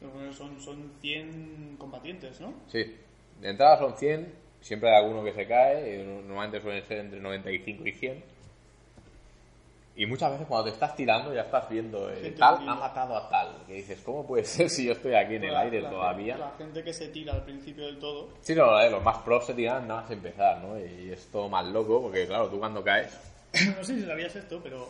Pero son, son 100 combatientes, ¿no? Sí, de entrada son 100, siempre hay alguno que se cae, normalmente suelen ser entre 95 y 100. Y muchas veces cuando te estás tirando ya estás viendo, eh, tal ha matado a tal, que dices, ¿cómo puede [laughs] ser si yo estoy aquí en el La- aire la todavía? gente- La gente que se tira al principio del todo. Sí, no, eh, los más pros se tiran nada más empezar, ¿no? Y es todo más loco, porque claro, tú cuando caes, [clears throat] No sé si sabías esto, pero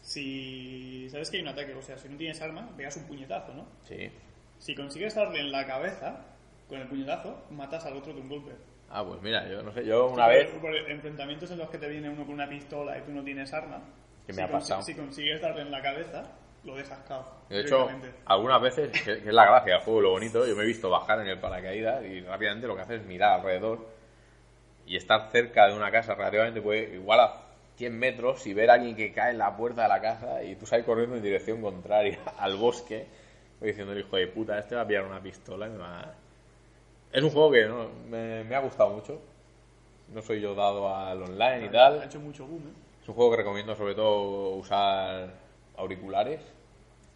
si sabes que hay un ataque, o sea, si no tienes arma, pegas un puñetazo, ¿no? sí, Si consigues darle en la cabeza con el puñetazo, matas al otro de un golpe. Ah, pues mira, yo no sé, yo una vez... Por, por enfrentamientos en los que te viene uno con una pistola y tú no tienes arma, ¿Qué me si ha pasado? Si consigues darle en la cabeza, lo dejas cao. De hecho, algunas veces, que, que es la gracia del juego, lo bonito, yo me he visto bajar en el paracaídas y rápidamente lo que haces es mirar alrededor y estar cerca de una casa relativamente, pues igual a 100 metros y ver a alguien que cae en la puerta de la casa y tú sales corriendo en dirección contraria [laughs] al bosque, pues diciendo el hijo de puta, este va a pillar una pistola y me va a... Es un juego que no, me, me ha gustado mucho. No soy yo dado al online y tal. Ha hecho mucho boom, ¿eh? Es un juego que recomiendo sobre todo usar auriculares.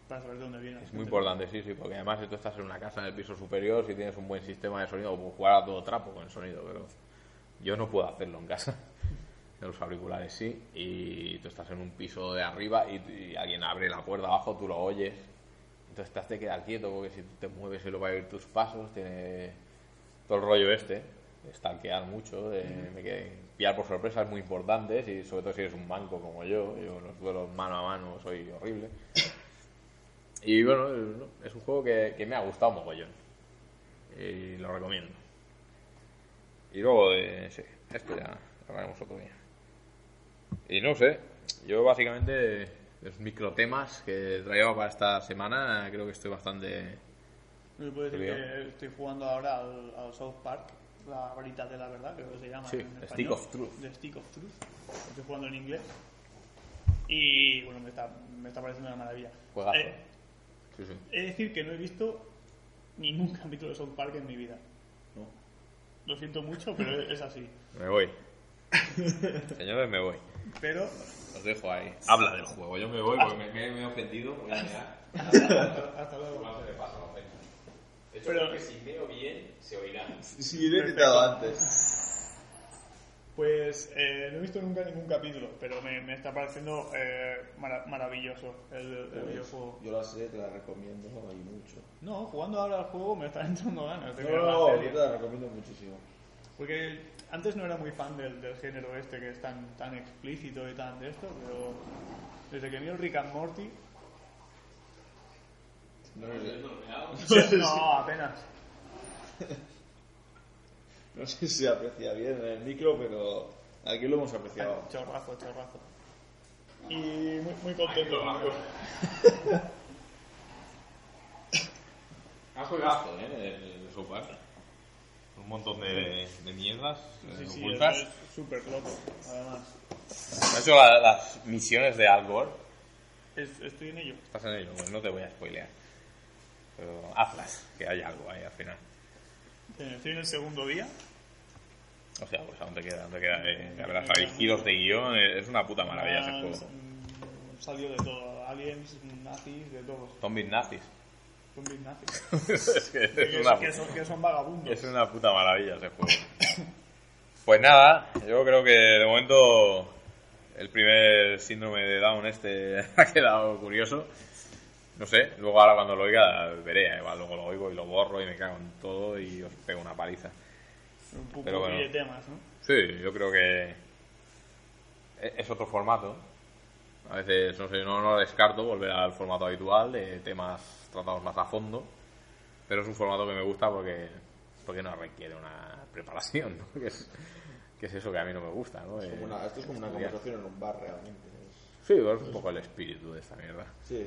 Para saber de dónde viene. Es muy importante, sí, sí, porque además si tú estás en una casa en el piso superior, si tienes un buen sistema de sonido, puedes jugar a todo trapo con el sonido, pero yo no puedo hacerlo en casa. [laughs] Los auriculares sí, y tú estás en un piso de arriba y, y alguien abre la puerta abajo, tú lo oyes. Entonces te has de quedar quieto porque si te mueves y lo va a oír tus pasos, tiene todo el rollo este, de stalkear mucho, de, de que pillar por sorpresa es muy importante, y sobre todo si eres un manco como yo, yo los duelos mano a mano soy horrible. Y bueno, no, es un juego que, que me ha gustado mogollón. Y lo recomiendo. Y luego de. Sí, esto ya lo haremos otro día. Y no sé, yo básicamente los microtemas que traía para esta semana, creo que estoy bastante. Puedo decir que estoy jugando ahora al, al South Park, la varita de la verdad, creo que se llama. Sí, en español. Stick of Truth. The Stick of Truth. Estoy jugando en inglés. Y bueno, me está, me está pareciendo una maravilla. Juegazo. Eh, Sí, de decir que no he visto ningún capítulo de South Park en mi vida. No. Lo siento mucho, pero [laughs] es así. Me voy. Señores, me voy. Pero Os dejo ahí. Habla del juego. Yo me voy porque me, me- me he ofendido. Voy a mirar. hasta, [laughs] hasta luego. Hecho, Pero- creo que si veo bien, se oirá. Sí, lo he intentado antes. Pues eh, no he visto nunca ningún capítulo, pero me, me está pareciendo eh, mara- maravilloso el, el Pues, videojuego. yo la sé, te la recomiendo y mucho. No, jugando ahora al juego me están [laughs] entrando ganas de No, ver no, la no, serie. yo te la recomiendo muchísimo. Porque antes no era muy fan del, del género este que es tan, tan explícito y tan de esto, pero desde que miro Rick and Morty, No sé, no, [laughs] [laughs] apenas. no sé si se aprecia bien en el micro, pero aquí lo hemos apreciado. Chorrazo, chorrazo. Y muy, muy contento. [laughs] Ha juegazo, ¿eh? El South Park. Un montón de, de mierdas eh, Sí, sí, ocultas. es súper loco, además. ¿Has hecho la- las misiones de Al Gore? Es- estoy en ello. Estás en ello, pues no te voy a spoilear. Pero hazlas, que hay algo ahí al final. Eh, Estoy en el segundo día. O sea, pues aún te queda, aún te queda. eh, ya verás, hay giros de guion, eh, es una puta maravilla ese Han- juego. mm, Salió de todo. Aliens, nazis, de todo. Zombies nazis. Zombies nazis. [laughs] es que que, es una, que son, que son vagabundos. es una puta maravilla ese juego. Pues nada, yo creo que de momento el primer síndrome de Down este [laughs] ha quedado curioso. No sé, luego ahora cuando lo oiga veré, eh, igual luego lo oigo y lo borro y me cago en todo y os pego una paliza. Un poco pero bueno. de temas, ¿no? Sí, yo creo que e- es otro formato. A veces, no sé, no, no descarto volver al formato habitual de temas tratados más a fondo, pero es un formato que me gusta porque, porque no requiere una preparación, ¿no? [laughs] que, es, que es eso que a mí no me gusta. ¿no? Es como Eh, una- esto es como una estudiar. conversación en un bar realmente. Es- Sí, pero es un poco el espíritu de esta mierda. Sí.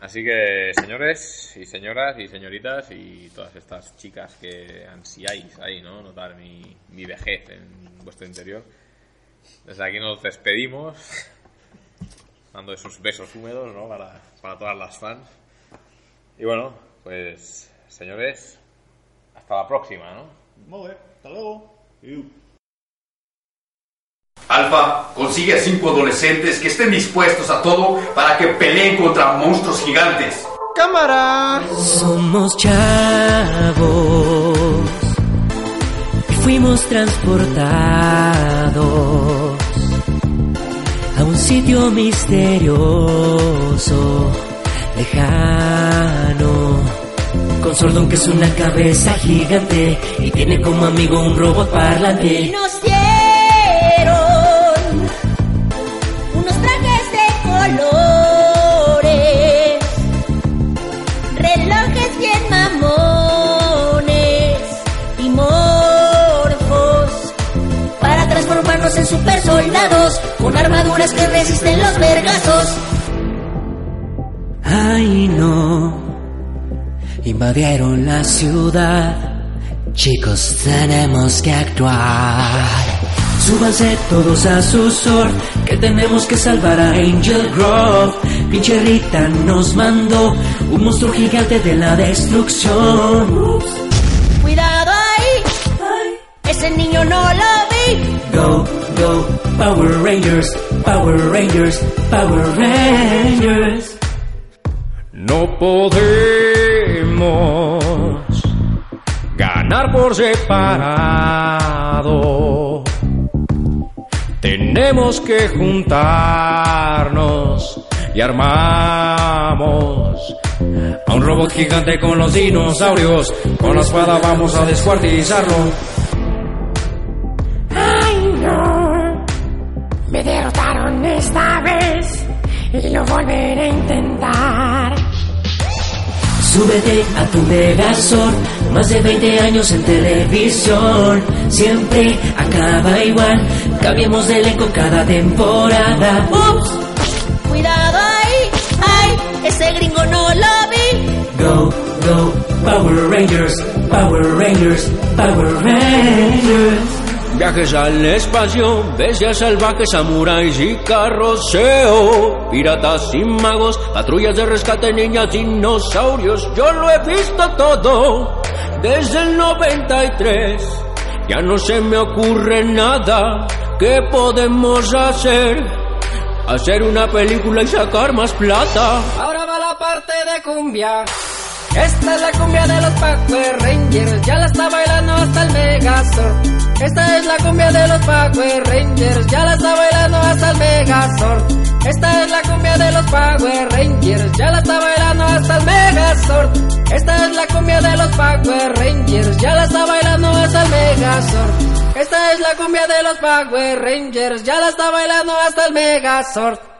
Así que, señores y señoras y señoritas y todas estas chicas que ansiáis ahí, ¿no? Notar mi, mi vejez en vuestro interior. Desde aquí nos despedimos, dando esos besos húmedos, ¿no? Para, para todas las fans. Y bueno, pues, señores, hasta la próxima, ¿no? Muy bien, hasta luego. Alfa consigue a cinco adolescentes que estén dispuestos a todo para que peleen contra monstruos gigantes. Somos chavos y fuimos transportados a un sitio misterioso, lejano. Con Sordón que es una cabeza gigante y tiene como amigo un robot parlante. Nos soldados, con armaduras que resisten los vergazos. Ay no, invadieron la ciudad. Chicos, tenemos que actuar. Súbanse todos a su surf, que tenemos que salvar a Angel Grove. Pinche Rita nos mandó un monstruo gigante de la destrucción. Cuidado ahí, ese niño no lo Go, go, Power Rangers, Power Rangers, Power Rangers. No podemos ganar por separado. Tenemos que juntarnos y armamos a un robot gigante con los dinosaurios. Con la espada vamos a descuartizarlo. Esta vez y lo volveré a intentar. Súbete a tu Megazord, más de 20 años en televisión, siempre acaba igual, cambiemos de elenco cada temporada. Ups, cuidado ahí, ay, ese gringo no lo vi. Go, go, Power Rangers, Power Rangers, Power Rangers. Viajes al espacio, bestias salvajes, samuráis y carroceo, piratas y magos, patrullas de rescate, niñas, dinosaurios, yo lo he visto todo desde el 93. Ya no se me ocurre nada que podemos hacer. Hacer una película y sacar más plata. Ahora va la parte de cumbia. Esta es la cumbia de los Power ya la está bailando hasta el Megazord. Esta es la cumbia de los Power Rangers, ya la está bailando hasta el Megazord. Esta es la cumbia de los Power Rangers, ya la está bailando hasta el Megazord. Esta es la cumbia de los Power Rangers, ya la está bailando hasta el Megazord. Esta es la cumbia de los Power Rangers, ya la está bailando hasta el Megazord.